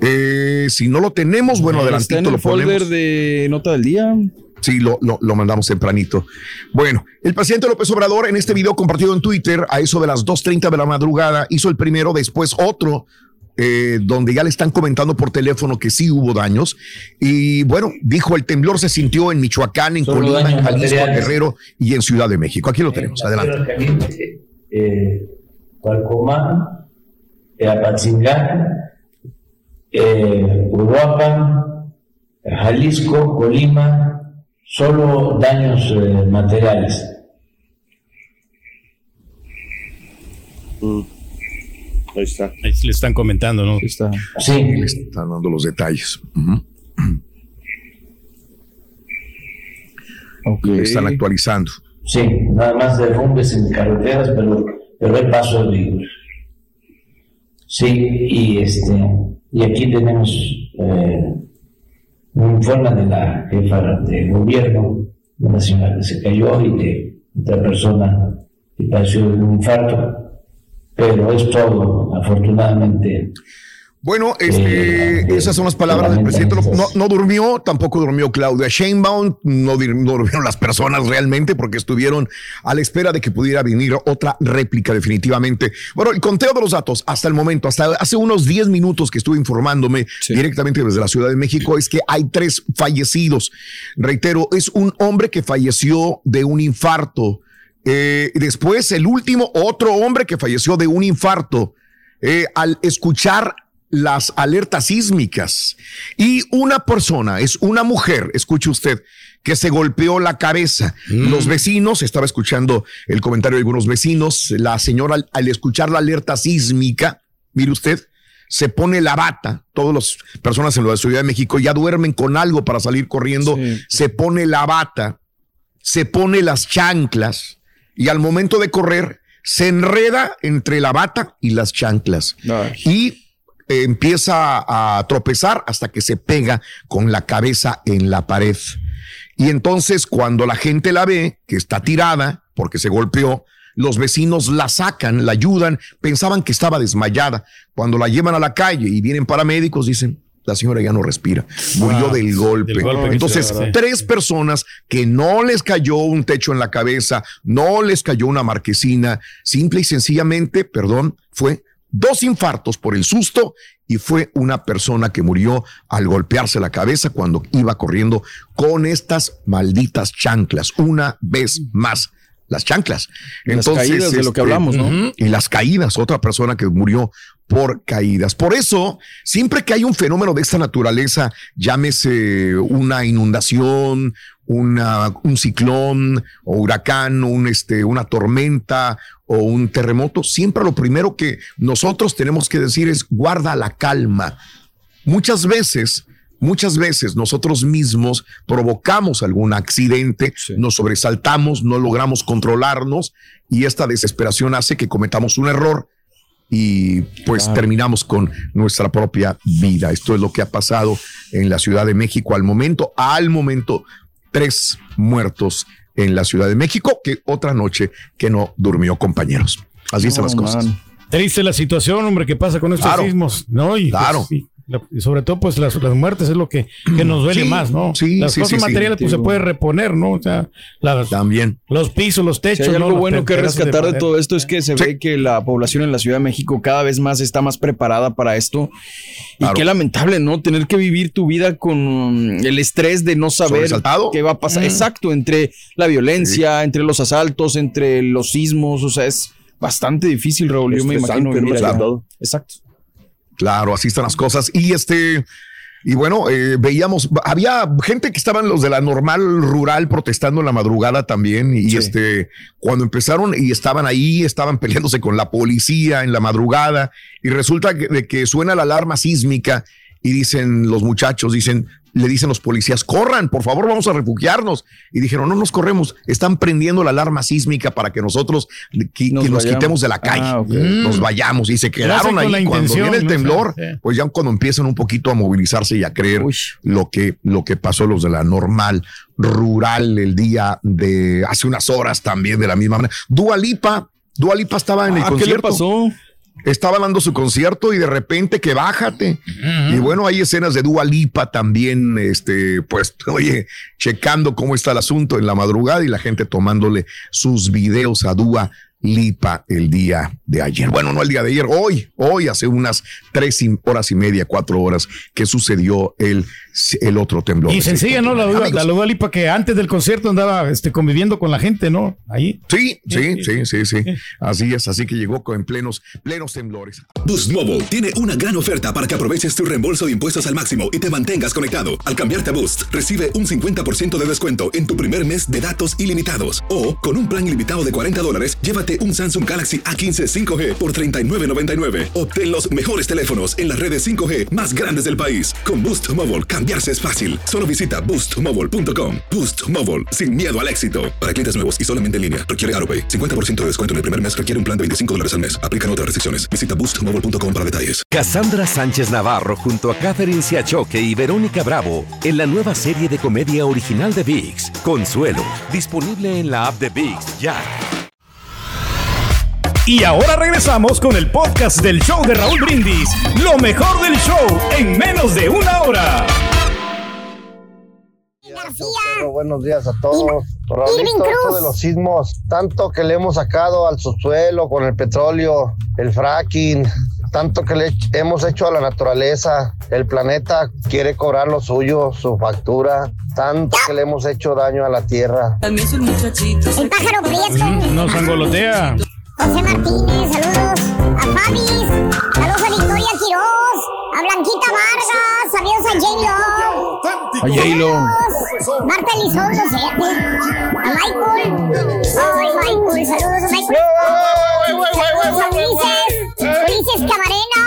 Eh, si no lo tenemos, bueno, adelantito en el folder de nota del día. Sí, lo, lo, mandamos tempranito. Bueno, el presidente López Obrador en este video compartido en Twitter a eso de las 2.30 de la madrugada hizo el primero, después otro, eh, donde ya le están comentando por teléfono que sí hubo daños. Y bueno, dijo, el temblor se sintió en Michoacán, en Colima, en Jalisco, en Guerrero y en Ciudad de México. Aquí lo tenemos, adelante. Eh, eh, Uruapan, Jalisco, Colima, solo daños eh, materiales. Mm. Ahí está. Ahí le están comentando, ¿no? está. Sí. Le están dando los detalles. Le están actualizando. Sí, nada más derrumbes en carreteras, pero, pero hay paso de Sí, y este y aquí tenemos eh, un informe de la jefa de gobierno nacional que se cayó y de otra persona que padeció de un infarto, pero es todo, afortunadamente, bueno, este, esas son las palabras del presidente. No, no, durmió, tampoco durmió Claudia Sheinbaum, no, durmieron las personas realmente porque estuvieron a la espera de que pudiera venir otra réplica definitivamente. Bueno, el conteo de los datos hasta el momento, hasta hace unos 10 minutos que estuve informándome directamente desde la Ciudad de México, es que hay tres fallecidos. Reitero, es un hombre que falleció de un infarto. Eh, después, el último, otro hombre que falleció de un infarto. Eh, al escuchar las alertas sísmicas. Y una persona, es una mujer, escuche usted, que se golpeó la cabeza. Mm. Los vecinos, estaba escuchando el comentario de algunos vecinos, la señora al, escuchar la alerta sísmica, mire usted, se pone la bata, todas las personas en la Ciudad de México ya duermen con algo para salir corriendo, se pone la bata, se pone las chanclas y al momento de correr se enreda entre la bata y las chanclas. Y empieza a tropezar hasta que se pega con la cabeza en la pared. Y entonces cuando la gente la ve, que está tirada porque se golpeó, los vecinos la sacan, la ayudan, pensaban que estaba desmayada. Cuando la llevan a la calle y vienen paramédicos, dicen, la señora ya no respira, murió del golpe. Entonces, tres personas que no les cayó un techo en la cabeza, no les cayó una marquesina, simple y sencillamente, perdón, fue dos infartos por el susto y fue una persona que murió al golpearse la cabeza cuando iba corriendo con estas malditas chanclas una vez más. Las chanclas. Entonces, las caídas de lo que este, hablamos, ¿no? Y las caídas, otra persona que murió por caídas. Por eso, siempre que hay un fenómeno de esta naturaleza, llámese una inundación, una, un ciclón o huracán, un, este, una tormenta o un terremoto, siempre lo primero que nosotros tenemos que decir es guarda la calma. Muchas veces, muchas veces nosotros mismos provocamos algún accidente, nos sobresaltamos, no logramos controlarnos y esta desesperación hace que cometamos un error y pues terminamos con nuestra propia vida. Esto es lo que ha pasado en la Ciudad de México al momento. Al momento, tres muertos en la Ciudad de México, que otra noche que no durmió, compañeros. Así están las cosas. Triste la situación, hombre, que pasa con estos Claro. sismos, ¿no? Y, pues, Claro. sí, la- y sobre todo, pues las, las muertes es lo que, que nos duele Sí, más, ¿no? sí, las sí, cosas sí, sí. materiales, pues se puede reponer, ¿no? O sea, las- También. los pisos, los Si techos. hay algo ¿no? Bueno que rescatar de, todo esto es que se ve que la población en la Ciudad de México cada vez más está más preparada para esto. Y qué lamentable, ¿no? Tener que vivir tu vida con el estrés de no saber qué va a pasar. Mm. Exacto, entre la violencia, entre los asaltos, entre los sismos. O sea, es bastante difícil, Raúl. Yo me imagino. Claro. Exacto. Claro, así están las cosas. Y este, y bueno, eh, veíamos, había gente que estaban los de la normal rural protestando en la madrugada también. Y este, cuando empezaron y estaban ahí, estaban peleándose con la policía en la madrugada. Y resulta que, de que suena la alarma sísmica y dicen los muchachos, dicen, le dicen los policías, corran, por favor, vamos a refugiarnos. Y dijeron, no nos corremos, están prendiendo la alarma sísmica para que nosotros que nos, quitemos de la calle, Ah, ok. nos vayamos. Y se quedaron ahí cuando viene el ¿no? temblor, pues ya cuando empiezan un poquito a movilizarse y a creer lo que, lo que pasó los de la normal rural el día de hace unas horas también de la misma manera. Dua Lipa, Dua Lipa estaba en el Ah, ¿qué le concierto. pasó? Estaba dando su concierto y de repente que bájate. Y bueno, hay escenas de Dua Lipa también, este, pues, oye, checando cómo está el asunto en la madrugada y la gente tomándole sus videos a Dua Lipa el día de ayer. Bueno, no el día de ayer, hoy, hoy hace unas tres horas y media, cuatro horas que sucedió el, el otro temblor. Y sencilla, ¿no? La Amigos. la Dua Lipa que antes del concierto andaba este, conviviendo con la gente, ¿no? Ahí. Sí, sí, sí, sí, sí. Así es, así que llegó en plenos, plenos temblores. Boost Mobile tiene una gran oferta para que aproveches tu reembolso de impuestos al máximo y te mantengas conectado. Al cambiarte a Boost, recibe un 50% de descuento en tu primer mes de datos ilimitados. O, con un plan ilimitado de 40 dólares, llévate un Samsung Galaxy A15 5G por $39.99. Obtén los mejores teléfonos en las redes 5G más grandes del país. Con Boost Mobile, cambiarse es fácil. Solo visita boostmobile.com. Boost Mobile, sin miedo al éxito. Para clientes nuevos y solamente en línea, requiere AroPay. 50% de descuento en el primer mes requiere un plan de 25 dólares al mes. Aplican otras restricciones. Visita boostmobile.com para detalles. Cassandra Sánchez Navarro junto a Catherine Siachoque y Verónica Bravo en la nueva serie de comedia original de VIX, Consuelo, disponible en la app de VIX ya. Y ahora regresamos con el podcast del show de Raúl Brindis. Lo mejor del show en menos de una hora. Pero buenos días a todos. Esto de los sismos, tanto que le hemos sacado al subsuelo con el petróleo, el fracking, tanto que le hemos hecho a la naturaleza, el planeta quiere cobrar lo suyo, su factura, tanto que le hemos hecho daño a la tierra. También. El pájaro prieto. No sangolotea. José Martínez, saludos a Fabis, saludos a Victoria Quiroz, a Blanquita Vargas, saludos a J-Lo. A J-Lo. Marta Elizondo. A Michael. Ay, Michael, saludos a Michael. Saludos a Ulises, Ulises Camarena,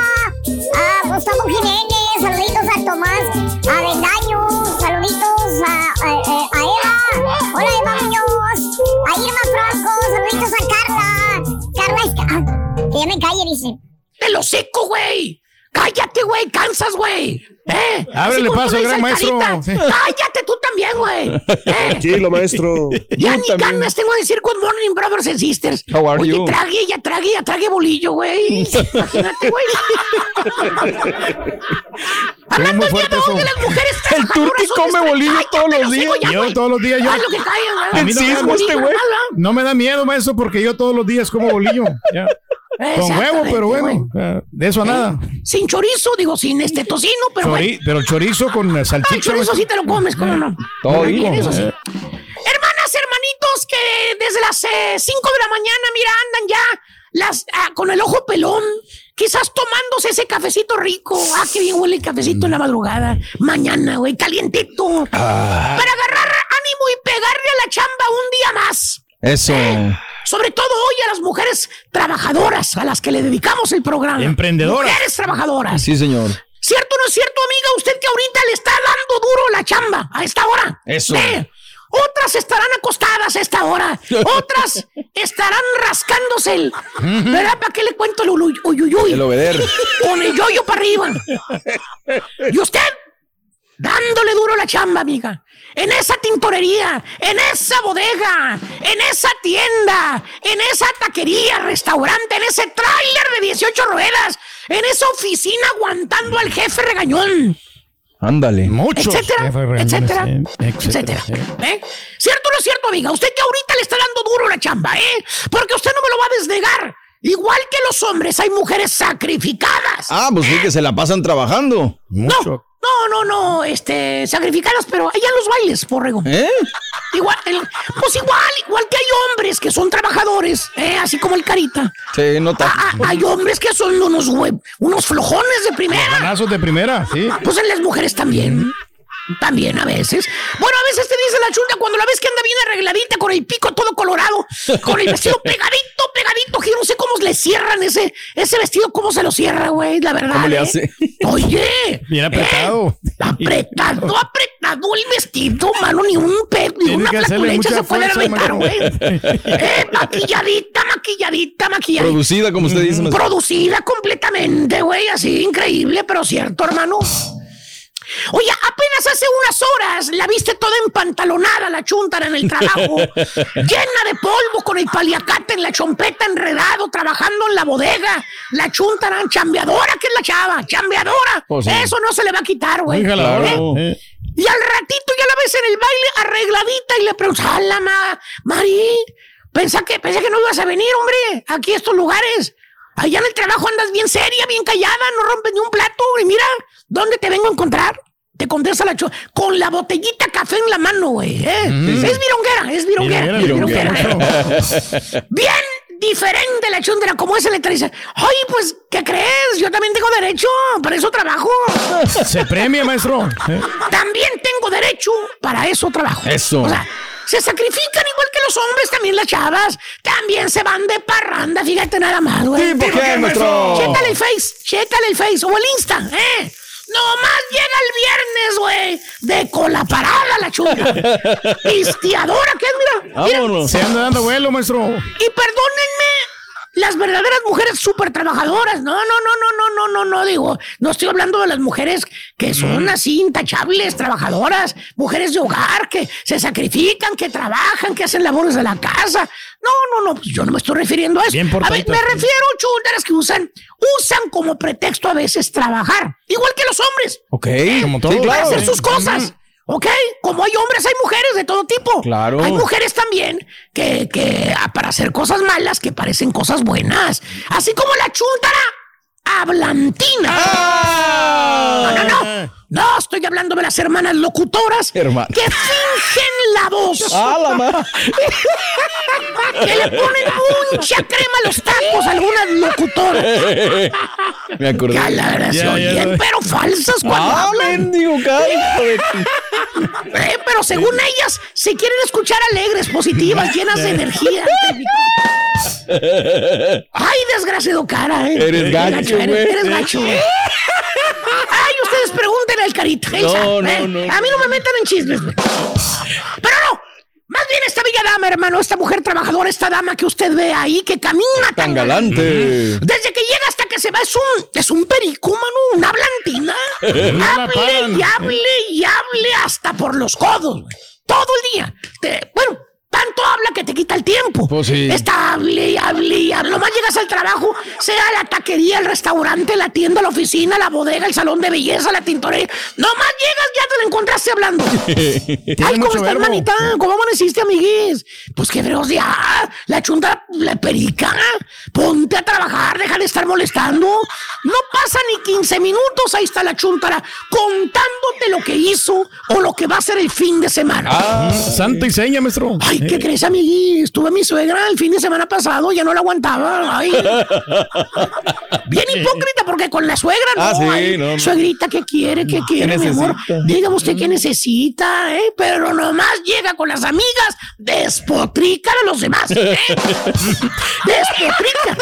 a Gustavo Jiménez, saluditos a Tomás, a Bendaño, saluditos a, a, a Eva. Hola Eva Muñoz, a Irma Franco, saluditos a Carla. Carla ah, que ya me calle, dice. ¡Te lo seco, güey! ¡Cállate, güey! ¡Cansas, güey! ¿Eh? Ábrele paso, gran maestro. Sí. ¡Cállate tú también, güey! ¿Eh? Tranquilo, maestro. Ya ni ganas tengo de decir good morning, brothers and sisters. How are Oye, you? trague, ya trague, ya trague bolillo, güey. Imagínate, güey. Hablando muy el día de hoy de las mujeres El Turqui come bolillo Cállate, todos los días. ya, Yo todos los días, yo. Haz lo que caiga, güey. A mí no me da- sismo este güey. No me da miedo, maestro, porque yo todos los días como bolillo. Ya. Con huevo, pero bueno. eh, De eso a nada. Sin chorizo, digo, sin este tocino, pero bueno. Chori- pero chorizo con eh, Ah, salchicha. chorizo maestro. sí te lo comes, ¿cómo no? Todo bien, eso sí. eh. Hermanas, hermanitos, que desde las 5 de la mañana, mira, andan ya las, ah, con el ojo pelón, quizás tomándose ese cafecito rico. Ah, qué bien huele el cafecito en la madrugada. Mañana, güey, calientito. Ah. Para agarrar ánimo y pegarle a la chamba un día más. Eso. Sobre todo hoy a las mujeres trabajadoras, a las que le dedicamos el programa. Emprendedoras. Mujeres trabajadoras. Sí, señor. ¿Cierto o no es cierto, amiga? Usted que ahorita le está dando duro la chamba a esta hora. Eso. ¿Eh? Otras estarán acostadas a esta hora. Otras estarán rascándose el. ¿Verdad? ¿Para qué le cuento el uyuyuy? El obeder. Con el yoyo para arriba. Y usted, dándole duro a la chamba, amiga. En esa tintorería, en esa bodega, en esa tienda, en esa taquería, restaurante, en ese tráiler de 18 ruedas, en esa oficina aguantando al jefe regañón. Ándale. etcétera, etcétera, etcétera. ¿Eh? ¿Cierto o no es cierto, amiga? Usted que ahorita le está dando duro la chamba, ¿eh? Porque usted no me lo va a desnegar. Igual que los hombres, hay mujeres sacrificadas. Ah, pues sí que se la pasan trabajando. No, no, no, no, este, sacrificadas, pero allá los bailes, porrego. ¿Eh? Igual, el- pues igual, igual que hay hombres que son trabajadores, ¿eh? así como el carita. Se nota. Ah, hay hombres que son unos web, unos flojones de primera. Ganazos de primera, sí. Pues en las mujeres también. También a veces. Bueno, a veces te dice la chunta cuando la ves que anda bien arregladita con el pico todo colorado, con el vestido pegadito, pegadito, que yo no sé cómo le cierran ese, ese vestido, cómo se lo cierra, güey, la verdad. ¿Cómo le ¿eh? Oye, Bien apretado. apretado, apretado el vestido, mano, ni un pe, ni Tiene una mucha se puede reventar, güey. Eh, maquilladita, maquilladita, maquilladita. Producida, como usted dice. maestro. Producida completamente, güey, así increíble, pero cierto, hermano. Oye, apenas hace unas horas la viste toda empantalonada la chuntara en el trabajo, llena de polvo con el paliacate en la chompeta enredado, trabajando en la bodega. La chuntara chambeadora, que es la chava, chambeadora. Sí. Eso no se le va a quitar, güey. ¿Eh? Y al ratito ya la ves en el baile arregladita y le preguntas, ¡Hala, ma, Mari! Pensé que, pensé que no ibas a venir, hombre, aquí a estos lugares. Allá en el trabajo andas bien seria, bien callada, no rompes ni un plato. Y mira, ¿dónde te vengo a encontrar? Te contesta la chu con la botellita café en la mano, güey. ¿eh? Es vironguera, es vironguera. Vironguera, es vironguera. Bien diferente la chundera, como esa letra dice, oye, pues, ¿qué crees? Yo también tengo derecho, para eso trabajo. Se premia, maestro. Eh. También tengo derecho, para eso trabajo. Eso. O sea, se sacrifican igual que los hombres, también las chavas. También se van de parranda, fíjate nada más, güey. ¿por qué, maestro? Chécale el Face, chécale el Face o el Insta, ¿eh? Nomás llega el viernes, güey. De cola parada la chula. Pisteadora, ¿qué es? Mira. mira. Vámonos. Se anda dando vuelo, maestro. Y perdónenme, las verdaderas mujeres súper trabajadoras. No, no, no, no, no, no, no, no, digo. No estoy hablando de las mujeres que son así intachables, trabajadoras, mujeres de hogar que se sacrifican, que trabajan, que hacen labores de la casa. No, no, no, pues yo no me estoy refiriendo a eso. Bien a ver, me sí. refiero a chuntaras que usan, usan como pretexto a veces trabajar. Igual que los hombres. Ok. Como Sí, todo. Para claro. hacer sus cosas. ¿Ok? Como hay hombres, hay mujeres de todo tipo. Claro. Hay mujeres también que, que ah, para hacer cosas malas que parecen cosas buenas. Así como la chuntara hablantina. Ah. No, no, no. No, estoy hablando de las hermanas locutoras Hermana. que fingen la voz. Ah, la ma- que le ponen mucha crema a los tacos a algunas locutoras. Me acordé. Que a la verdad se Ya, ya oyen, pero falsas cuando Ah, hablan. mendigo, Eh, pero según ellas, se quieren escuchar alegres, positivas, llenas de energía. Ay, desgraciado cara, eh. Eres gacho, eres, eres gacho, al carita. él No, sabe, no, eh. no. A mí no me metan en chismes, güey. Pero no. Más bien esta bella dama, hermano, esta mujer trabajadora, esta dama que usted ve ahí, que camina Tan galante. Desde que llega hasta que se va, es un, es un perico, mano, una blantina. Hable y hable y hable hasta por los codos, güey. Todo el día. Te- bueno, tanto habla que te quita el tiempo. Pues sí. Está hable y hable y hable. Nomás llegas al trabajo, sea la taquería, el restaurante, la tienda, la oficina, la bodega, el salón de belleza, la tintorería. Nomás llegas, ya te la encontraste hablando. Ay, ¿cómo mucho estás, verbo. manita? ¿Cómo amaneciste, amiguis? Pues qué feroz ya. La chunta, la perica. Ponte a trabajar, deja de estar molestando. No pasa ni 15 minutos, ahí está la chuntara contándote lo que hizo o lo que va a hacer el fin de semana. Ah, Santo y seña, maestro. Ay, ¿qué crees, amiguis? Tuve a mi suegra el fin de semana pasado, ya no la aguantaba. Ay. Bien hipócrita, porque con la suegra no. Ah, sí, ay, no, no. Suegrita, ¿qué quiere? ¿Qué quiere, mi amor? Dígame usted qué necesita, ¿eh? Pero nomás llega con las amigas, despotrica a los demás, ¿eh? despotrica.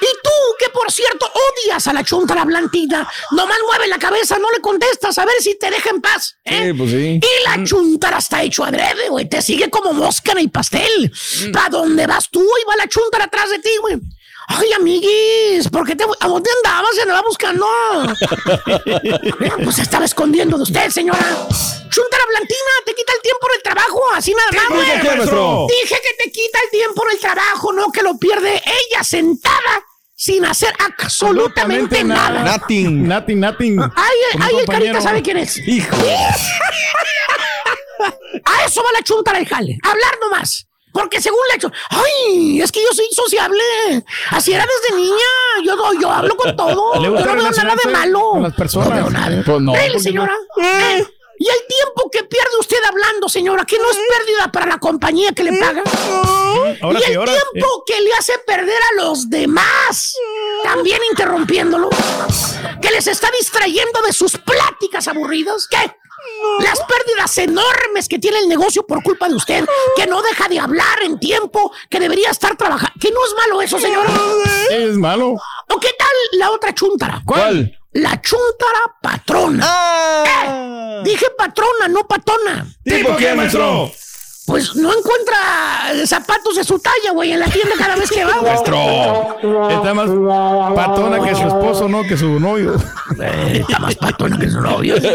Y tú, que por cierto odias a la chuntara blanquita, nomás mueve la cabeza, no le contestas a ver si te deja en paz. ¿eh? Sí, pues sí. Y la chuntara está hecho adrede, güey. Te sigue como mosca en el pastel. ¿Para dónde vas tú? Y va la chuntara atrás de ti, güey. Ay, amiguis, ¿por qué te, ¿a dónde andabas? Se andaba buscando. pues se estaba escondiendo de usted, señora. Chuntara Blantina, te quita el tiempo en el trabajo, así nada más, güey. Dije que te quita el tiempo en el trabajo, no que lo pierde ella sentada sin hacer absolutamente nada. Nothing. Nothing, nothing. Ay, ay, carita sabe quién es. Hijo. A eso va la chunta del jale. Hablar nomás. Porque según la hecho, ay, es que yo soy sociable. Así era desde niña. Yo, no- yo hablo con todo. ¿Le Yo no veo nada de malo. con las personas? No veo nada. Pues no. Señora. Eh, Y el tiempo que pierde usted hablando, señora, que no es pérdida para la compañía que le paga. Ahora y sí, el ahora tiempo que le hace perder a los demás, también interrumpiéndolo, que les está distrayendo de sus pláticas aburridas. ¿Qué? Las pérdidas enormes que tiene el negocio por culpa de usted, que no deja de hablar en tiempo, que debería estar trabajando. Que no es malo eso, señora. Es malo. ¿O qué tal la otra chuntara? ¿Cuál? La chuntara patrona. Ah. Eh, dije patrona, no patona. ¿Tipo qué, maestro? Pues no encuentra zapatos de su talla, güey, en la tienda cada vez que va. güey. Está más patona que su esposo, no que su novio. Eh, Está más patona que su novio. Le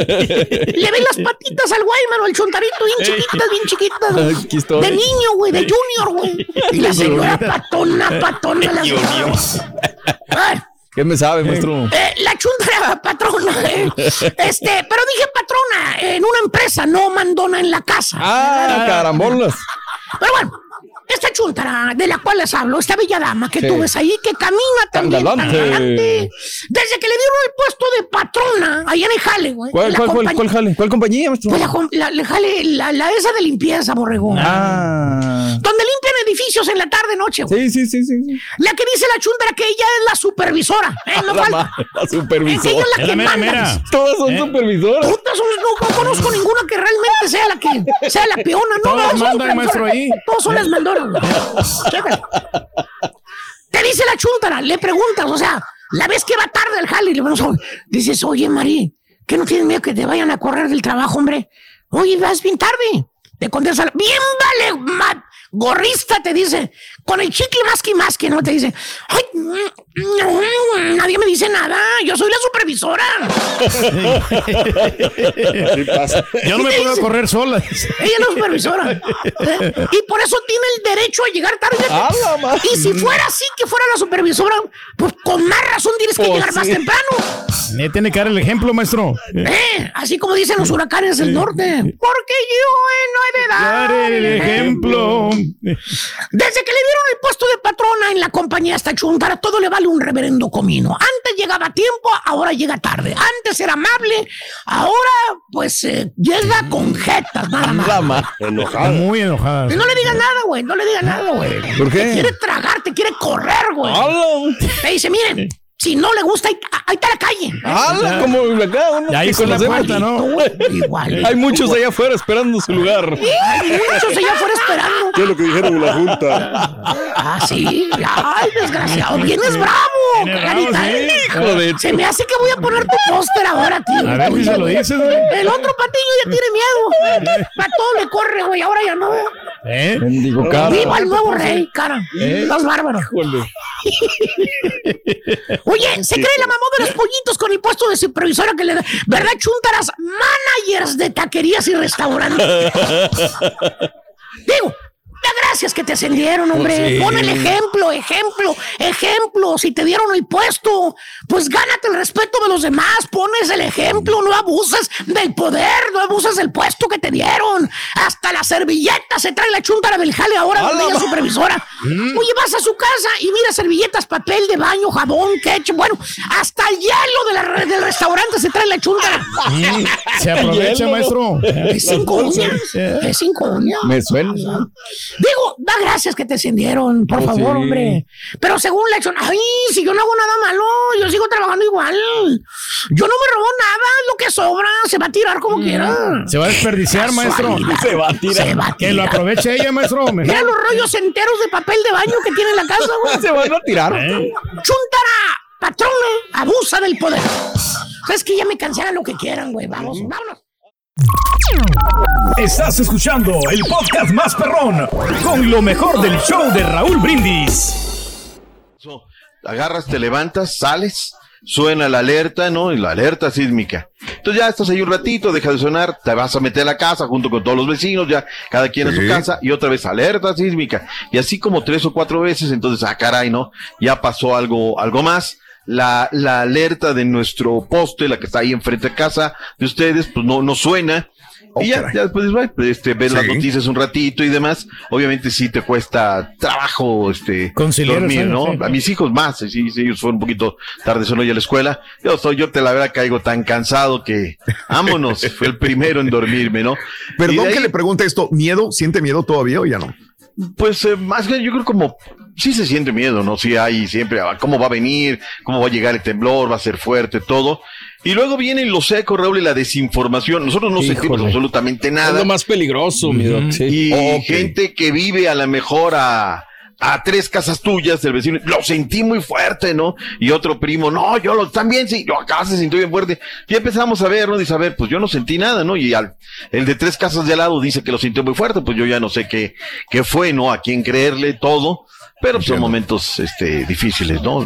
ven las patitas al güey, mano, el chuntarito, bien chiquitas, bien chiquitas. Aquí estoy. De niño, güey, de junior, güey. Y la señora patona, patona, la señora. ¿Qué me sabe, maestro? eh, la chuntara patrona, eh. Este, pero dije patrona en una empresa, no mandona en la casa. Ah, carambolas. Chuntara de la cual les hablo, esta bella dama que Sí. tú ves ahí, que camina Tan también tan galante. galante, desde que le dieron el puesto de patrona allá en el jale, güey. ¿Cuál, la cuál, cuál, compañía- cuál jale? ¿Cuál compañía, maestro? Pues la, jale, la, la esa de limpieza, borregón. Ah. Donde limpian edificios en la tarde noche, güey. Sí, sí, sí, sí. sí. La que dice la chuntara que ella es la supervisora. ¿eh? No La, falta. la Es que ella supervisora. es la que la mera, manda. mera. dice. Todas son supervisoras. Putas, son- no, no conozco ninguna que realmente sea la que sea la peona, no. Todas son mandan, supervisoras. maestro, ahí. Todos son las mandoras, güey. Te dice la chuntara, le preguntas, o sea, la vez que va tarde al jale, le dices, oye, Mari, ¿qué no tienes miedo que te vayan a correr del trabajo, hombre? Oye, vas bien tarde. Te contesta, bien vale, ma- gorrista, te dice, con el chicle más que más que no te dice, ay, no, nadie me dice nada, yo soy la supervisora. Yo no me puedo correr sola. Ella es la supervisora. ¿eh? Y por eso tiene el derecho a llegar tarde. Ah, y si fuera así que fuera la supervisora, pues con más razón tienes que Pues llegar más temprano. Me tiene que dar el ejemplo, maestro. ¿eh? Así como dicen los huracanes del norte. Porque yo no he de dar. Dar el ejemplo. Desde que le dieron el puesto de patrona en la compañía esta chuntara, todo le vale un reverendo comino. Antes llegaba a tiempo, ahora llega tarde. Antes era amable, ahora pues eh, llega con jetas, nada más. Enojada. Muy enojada. No le digas nada, güey. No le digas nada, güey. ¿Por qué? Te quiere tragar, te quiere correr, güey. Te dice, miren, si no le gusta, ahí, ahí está la calle. ¡Hala! Como acá uno Ya que conocemos. puerta, ¿no? Igual. Hay muchos allá afuera esperando su lugar. Hay muchos allá afuera esperando. ¿Qué es lo que dijeron la junta? Ah, sí. Ay, desgraciado. Vienes bravo, carita. sí. Hijo de... Se me hace que voy a poner tu póster ahora, tío. A ver si se lo dices, güey. El otro patillo ya tiene miedo. Para todo le corre, güey. Ahora ya no. ¿Eh? Mendigo cara. Viva el nuevo rey, cara. ¿Eh? Estás bárbaro. Híjole. Oye, se cree la mamá de los pollitos con el puesto de supervisora que le da. ¿Verdad, chuntaras? Managers de taquerías y restaurantes. Digo, gracias que te ascendieron, hombre. Pues sí. Pon el ejemplo, ejemplo, ejemplo. Si te dieron el puesto, pues gánate el respeto de los demás. Pones el ejemplo, no abuses del poder, no abuses del puesto que te dieron. Hasta la servilleta se trae la chuntara del jale ahora ¡A donde la ella supervisora. Oye, vas a su casa y mira servilletas, papel de baño, jabón, ketchup. Bueno, hasta el hielo de la del restaurante se trae la chuntara. Se aprovecha, maestro. Es cinco uñas. Es cinco uñas. Me suena. Digo, da gracias que te encendieron, por Oh, favor, sí. hombre. Pero según la hecho, ay, si yo no hago nada malo, yo sigo trabajando igual. Yo no me robo nada, lo que sobra se va a tirar como quiera. Se va a desperdiciar, maestro. Se va a tirar. Se va a Que lo tirar. aproveche ella, maestro. mejor. Mira los rollos enteros de papel de baño que tiene en la casa, güey. Se van a tirar. Eh. Chuntara, patrón, abusa del poder. Sabes que ya me cansé hagan lo que quieran, güey. Vamos, vámonos. Estás escuchando el podcast más perrón con lo mejor del show de Raúl Brindis. agarras, te levantas, sales, suena la alerta, ¿no? Y la alerta sísmica. Entonces ya estás ahí un ratito, deja de sonar, te vas a meter a la casa junto con todos los vecinos, ya cada quien a su casa, y otra vez alerta sísmica. Y así como tres o cuatro veces, entonces, ah, caray, ¿no? Ya pasó algo, algo más. La, la alerta de nuestro poste, la que está ahí enfrente de casa de ustedes, pues no, no suena. y ya, ya después bueno, este, ves las Sí. noticias un ratito y demás. Obviamente sí te cuesta trabajo, este, Conciliar dormir, sueño, ¿no? sí. A mis hijos más, sí, sí, ellos fueron un poquito tarde solo ya a la escuela. Yo soy, yo te la verdad caigo tan cansado que, vámonos, fue el primero en dormirme, ¿no? Y Perdón de que ahí, le pregunte esto. ¿Miedo? ¿Siente miedo todavía o ya no? Pues eh, más que yo creo como, sí se siente miedo, ¿no? Sí hay siempre, ah, cómo va a venir, cómo va a llegar el temblor, va a ser fuerte, todo. Y luego vienen los ecos, Raúl, y la desinformación. Nosotros no sentimos absolutamente Es nada. lo más peligroso, mi. Sí. Y Ok. gente que vive a lo mejor a, a tres casas tuyas del vecino, lo sentí muy fuerte, ¿no? Y otro primo, no, yo lo, también sí, yo acá se sintió bien fuerte. Y empezamos a ver, ¿no? Dice, a ver, pues yo no sentí nada, ¿no? Y al, el de tres casas de al lado dice que lo sintió muy fuerte, pues yo ya no sé qué, qué fue, ¿no? A quién creerle, todo. Pero son momentos, este, difíciles, ¿no?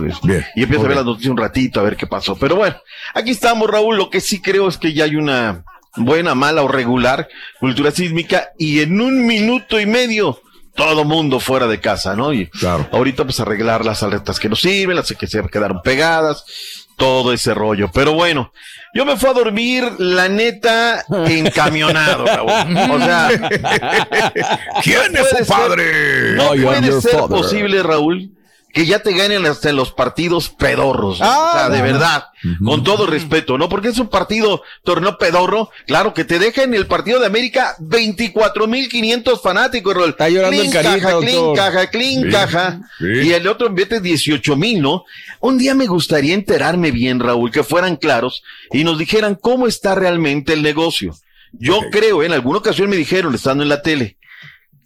Y empiezo a ver las noticias un ratito, a ver qué pasó. Pero bueno, aquí estamos, Raúl. Lo que sí creo es que ya hay una buena, mala o regular cultura sísmica y en un minuto y medio todo mundo fuera de casa, ¿no? Y ahorita pues arreglar las alertas que nos sirven, las que se quedaron pegadas, todo ese rollo. Pero bueno, yo me fui a dormir, la neta, encamionado, Raúl. O sea, ¿Quién no es su padre? ser- No puede ser father. posible, Raúl, que ya te ganen hasta en los partidos pedorros. ¿no? o sea, Ah, de verdad, con todo respeto, ¿no? Porque es un partido torneo pedorro, claro, que te deja en el partido de América 24.500 fanáticos, Raúl. Está llorando el Carita, caja, clean, caja, clean, Sí, caja. sí. Y el otro mete 18.000, ¿no? Un día me gustaría enterarme bien, Raúl, que fueran claros y nos dijeran cómo está realmente el negocio. Yo creo, en alguna ocasión me dijeron, estando en la tele,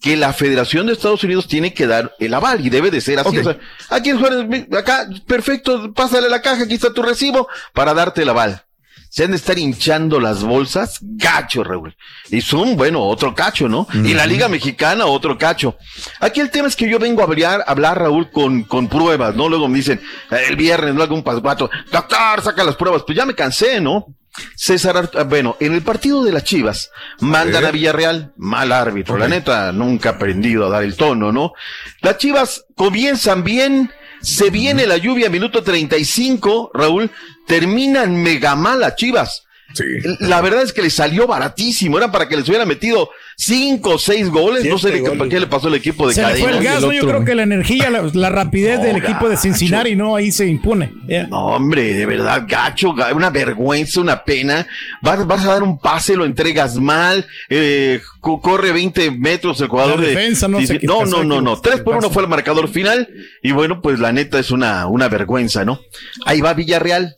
que la Federación de Estados Unidos tiene que dar el aval y debe de ser así. Ok. O sea, aquí en Juárez, acá, perfecto, pásale la caja, aquí está tu recibo para darte el aval. Se han de estar hinchando las bolsas, gacho, Raúl. Y son, bueno, otro cacho, ¿no? Y la Liga Mexicana, otro cacho. Aquí el tema es que yo vengo a hablar, hablar Raúl, con, con pruebas, ¿no? Luego me dicen, el viernes, no hago un pasguato, doctor, saca las pruebas. Pues ya me cansé, ¿no? César, Art- ah, bueno, en el partido de las Chivas, mandan a Villarreal, mal árbitro, la neta, nunca ha aprendido a dar el tono, ¿no? Las Chivas comienzan bien, se viene la lluvia, minuto 35, Raúl, terminan mega mal a Chivas. La verdad es que le salió baratísimo, era para que les hubiera metido cinco o seis goles, no sé de qué, le pasó al equipo de Se le cadena. fue el gas, ¿no? Yo creo que la energía, la, la rapidez del equipo de Cincinnati, ¿no? Ahí se impone. No, hombre, de verdad, gacho, ga- una vergüenza, una pena. Vas, vas a dar un pase, lo entregas mal, eh, co- corre 20 metros el jugador La de. defensa no no, no, no, no. se 3 por 1 pasa. fue el marcador final. Y bueno, pues la neta es una, una vergüenza, ¿no? Ahí va Villarreal.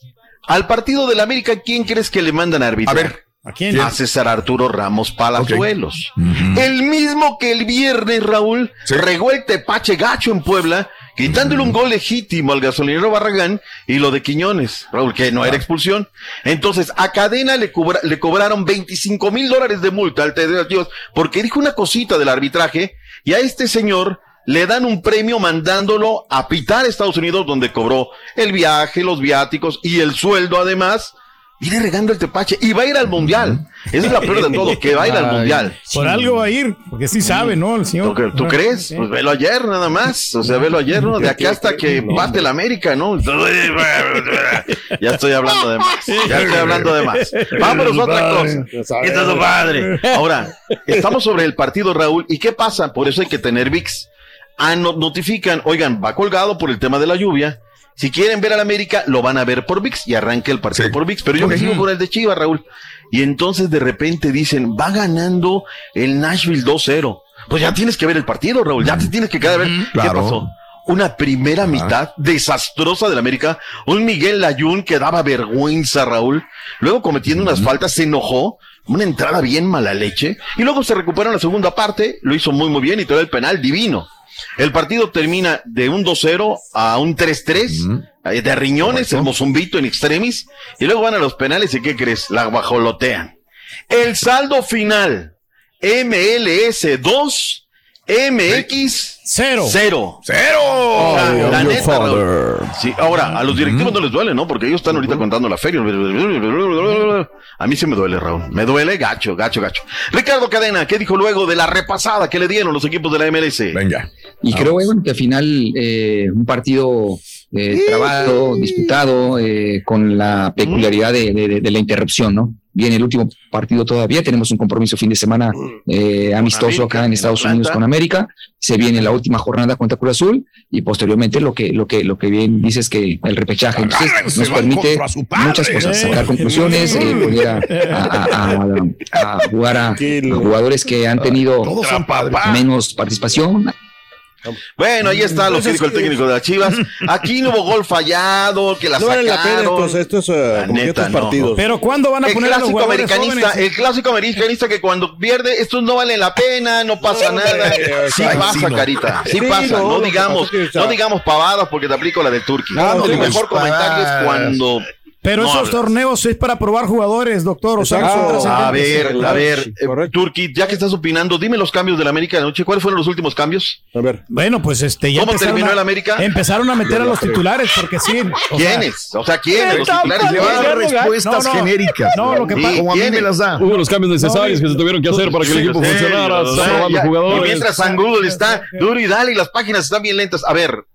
Al partido del América, ¿quién crees que le mandan a arbitrar? A ver, ¿a quién? A César Arturo Ramos Palazuelos. El mismo que el viernes, Raúl, regó el tepache gacho en Puebla, quitándole un gol legítimo al gasolinero Barragán y lo de Quiñones, Raúl, que no era expulsión. Entonces, a cadena le, cobra- le cobraron 25 mil dólares de multa al Chivas porque dijo una cosita del arbitraje y a este señor le dan un premio mandándolo a pitar a Estados Unidos donde cobró el viaje, los viáticos y el sueldo además. Viene regando el tepache y va a ir al mundial. Esa es la peor de todo, que va a ir al mundial. Por algo va a ir, porque sí sabe, ¿no? El señor. ¿Tú, tú crees? Pues velo ayer nada más. O sea, velo ayer, ¿no? De aquí hasta que bate la América, ¿no? Ya estoy hablando de más. Ya estoy hablando de más. Vámonos a otra cosa. ¿Qué tal tu padre? Ahora, estamos sobre el partido, Raúl. ¿Y qué pasa? Por eso hay que tener VIX. Ah, no- notifican, oigan, va colgado por el tema de la lluvia. Si quieren ver al América, lo van a ver por VIX y arranque el partido por VIX. Pero yo me sigo con el de Chivas, Raúl. Y entonces de repente dicen, va ganando el Nashville 2-0. Pues ya tienes que ver el partido, Raúl. Ya te tienes que quedar a ver qué Claro. pasó. una primera mitad desastrosa del América. Un Miguel Layún que daba vergüenza, Raúl. Luego cometiendo unas faltas, se enojó. Una entrada bien mala leche. Y luego se recuperó en la segunda parte. Lo hizo muy, muy bien y todo el penal divino. El partido termina de un 2-0 a un 3-3. eh, De riñones, el mozumbito en extremis. Y luego van a los penales y ¿qué crees? La guajolotean. El saldo final. MLS 2. MX 0. 0. ¡Cero! O sea, Oh, la neta. Sí, ahora, a los directivos no les duele, ¿no? Porque ellos están ahorita contando la feria. A mí sí me duele, Raúl. Me duele gacho, gacho, gacho. Ricardo Cadena, ¿qué dijo luego de la repasada que le dieron los equipos de la MLS? Venga. Y creo bueno, que al final eh, un partido eh, trabado, disputado, eh, con la peculiaridad de, de- de la interrupción, ¿no? Viene el último partido todavía, tenemos un compromiso fin de semana eh, amistoso acá en Estados Unidos con América, se viene la última jornada contra Cruz Azul y posteriormente lo que lo que lo que bien dice es que el repechaje entonces Agárrense, nos permite muchas cosas, sacar conclusiones, eh, poder a, a- a- a jugar a, a jugadores que han tenido menos participación, Bueno, ahí está lo que dijo el técnico de las Chivas. Aquí no hubo gol fallado, que la No vale la sacaron. pena estos, estos, eh, La neta, no. partidos. Pero ¿cuándo van a el poner a los clásico jugadores americanista, jóvenes? el clásico americanista que cuando pierde, estos no valen la pena, no pasa nada. Sí Ay, pasa, sí, no. carita, sí, Sí, pasa. no, digamos, pasa no digamos pavadas porque te aplico la de Turquía. No, no el mejor comentario es cuando. Pero no esos hablas. torneos es para probar jugadores, doctor. O sea, son A ver, a ver, eh, Turki, ya que estás opinando, dime los cambios de la América de anoche. ¿Cuáles fueron los últimos cambios? A ver. Bueno, pues este ya ¿Cómo empezaron terminó a- el América? Empezaron a meter a los titulares porque sí. o sea, ¿Quiénes? O sea, ¿quiénes? Los titulares llevan respuestas No, no. genéricas. No, lo que pasa. Como a mí me las da. Hubo los cambios necesarios que se tuvieron que hacer para que el equipo Sí, funcionara. están robando jugadores. Y mientras San Google está duro y dale, y las páginas están bien lentas. A ver,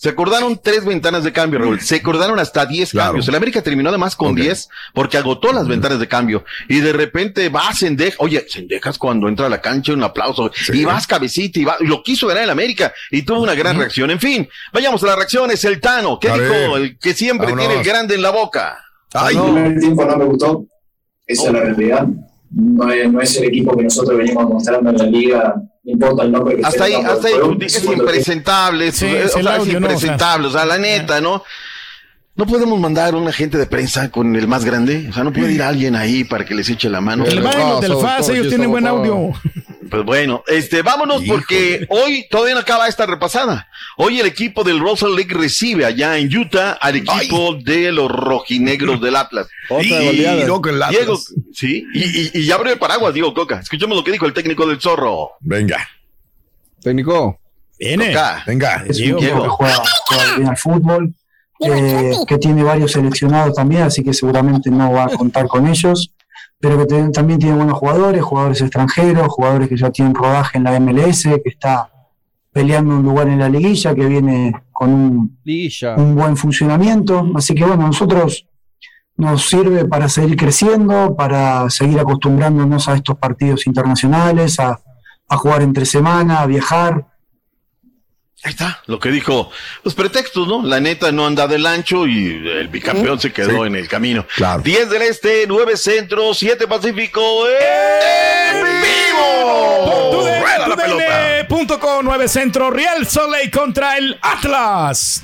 se acordaron tres ventanas de cambio, Raúl. Se acordaron hasta 10 Claro. cambios. El América terminó además con. 10 porque agotó las ventanas de cambio. Y de repente va Sendejas. Oye, Sendejas cuando entra a la cancha, un aplauso. Y vas cabecita y va. y lo quiso ganar el América y tuvo una gran reacción. En fin, vayamos a las reacciones. El Tano, ¿qué A dijo? ver. El que siempre Vámonos. tiene el grande en la boca. Ay, El primer tiempo no me gustó, esa es la realidad. No es, no es el equipo que nosotros venimos mostrando en la liga, no importa el nombre que Hasta ahí, tengamos, hasta ahí, es impresentable, es, Sí, o es el sea, es. O sea. impresentable, o sea, la neta, ¿no? No podemos mandar un agente de prensa con el más grande, o sea, no puede ir alguien ahí para que les eche la mano. Que le los del FAS, ellos tienen buen audio. Pues bueno, este, vámonos porque hoy todavía no acaba esta repasada. Hoy el equipo del Russell League recibe allá en Utah al equipo de los rojinegros del Atlas. Otra Y- el Atlas. Diego, sí, y, y, y ya abrió el paraguas, Diego Coca. Escuchemos lo que dijo el técnico del Zorro. Venga, Técnico. Viene. Coca. venga. Es un Diego. que juega, juega bien al fútbol, eh, que tiene varios seleccionados también, así que seguramente no va a contar con ellos, pero que también tiene buenos jugadores, jugadores extranjeros, jugadores que ya tienen rodaje en la MLS, que está peleando un lugar en la liguilla, que viene con un buen funcionamiento. Así que bueno, nosotros nos sirve para seguir creciendo, para seguir acostumbrándonos a estos partidos internacionales, a, a jugar entre semana, a viajar. Ahí está, lo que dijo, los pretextos, ¿no? La neta no anda del ancho y el bicampeón se quedó en el camino. Claro. 10 del Este, 9 Centro, 7 Pacífico, ¡en vivo! ¡Rueda la pelota! Punto con 9 Centro, Real Soleil contra el Atlas.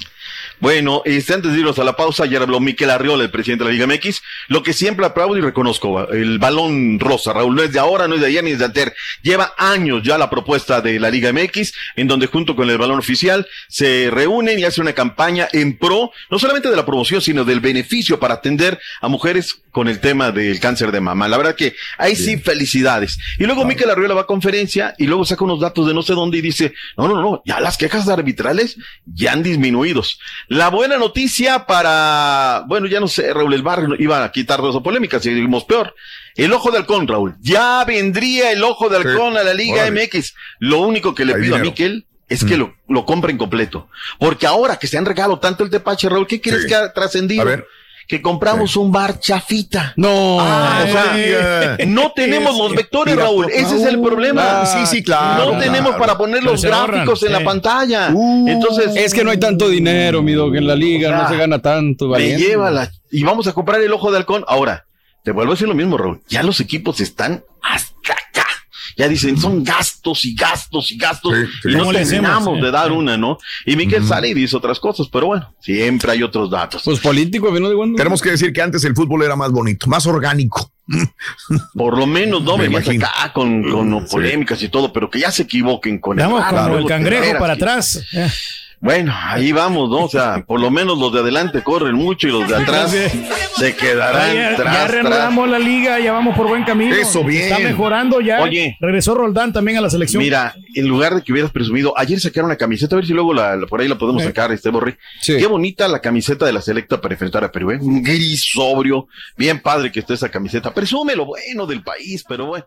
Bueno, este, antes de irnos a la pausa, ayer habló Miquel Arriola, el presidente de la Liga MX, lo que siempre aplaudo y reconozco, el balón rosa, Raúl, no es de ahora, no es de ayer ni es de anter, lleva años ya la propuesta de la Liga MX, en donde junto con el balón oficial se reúnen y hacen una campaña en pro, no solamente de la promoción, sino del beneficio para atender a mujeres con el tema del cáncer de mama. La verdad que ahí sí, felicidades. Y luego Miquel Arriola va a conferencia y luego saca unos datos de no sé dónde y dice, no, no, no, ya las quejas arbitrales ya han disminuidos. La buena noticia para, bueno, ya no sé, Raúl, el barrio iba a quitar dos polémicas, seguimos peor. El ojo de halcón, Raúl. Ya vendría el ojo de halcón a la Liga órale. MX. Lo único que le Hay pido a. Miquel es que lo, lo compren completo. Porque ahora que se han regalado tanto el tepache, Raúl, ¿qué crees Sí. que ha trascendido? A ver. Que compramos un bar chafita. No. Ah, o sea, no tenemos los vectores, Mira, Raúl. Ese es el problema. Ah, sí, sí, claro, No tenemos claro. para poner Pero los ahorran, gráficos en sí. la pantalla. Entonces, Es que no hay tanto dinero, mi dog, en la liga, O sea, no se gana tanto. me valiente. lleva la... Y vamos a comprar el ojo de halcón. Ahora, te vuelvo a decir lo mismo, Raúl. Ya los equipos están hasta. Ya dicen, son gastos y gastos y gastos, sí. y no terminamos Sí. de dar una, ¿no? Y Miquel sale y dice otras cosas, pero bueno, siempre hay otros datos. Pues político, ¿no? De cuando- Tenemos que decir que antes el fútbol era más bonito, más orgánico. Por lo menos no Me venías imagino. acá con, con polémicas y todo, pero que ya se equivoquen con Vamos VAR, como el cangrejo para atrás. Eh. Bueno, ahí vamos, ¿no? O sea, por lo menos los de adelante corren mucho y los de atrás se quedarán ya, ya tras, reanudamos la liga, ya vamos por buen camino. Eso, bien. Está mejorando ya. Oye. Regresó Roldán también a la selección. Mira, en lugar de que hubieras presumido, ayer sacaron una camiseta, a ver si luego la, la- por ahí la podemos sacar, este Borre. Sí. Qué bonita la camiseta de la selecta para enfrentar a Perú, ¿eh? Un gris sobrio, bien padre que esté esa camiseta. Presume lo bueno del país, pero bueno.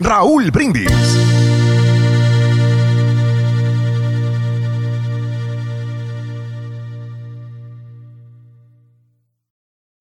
Raúl Brindis.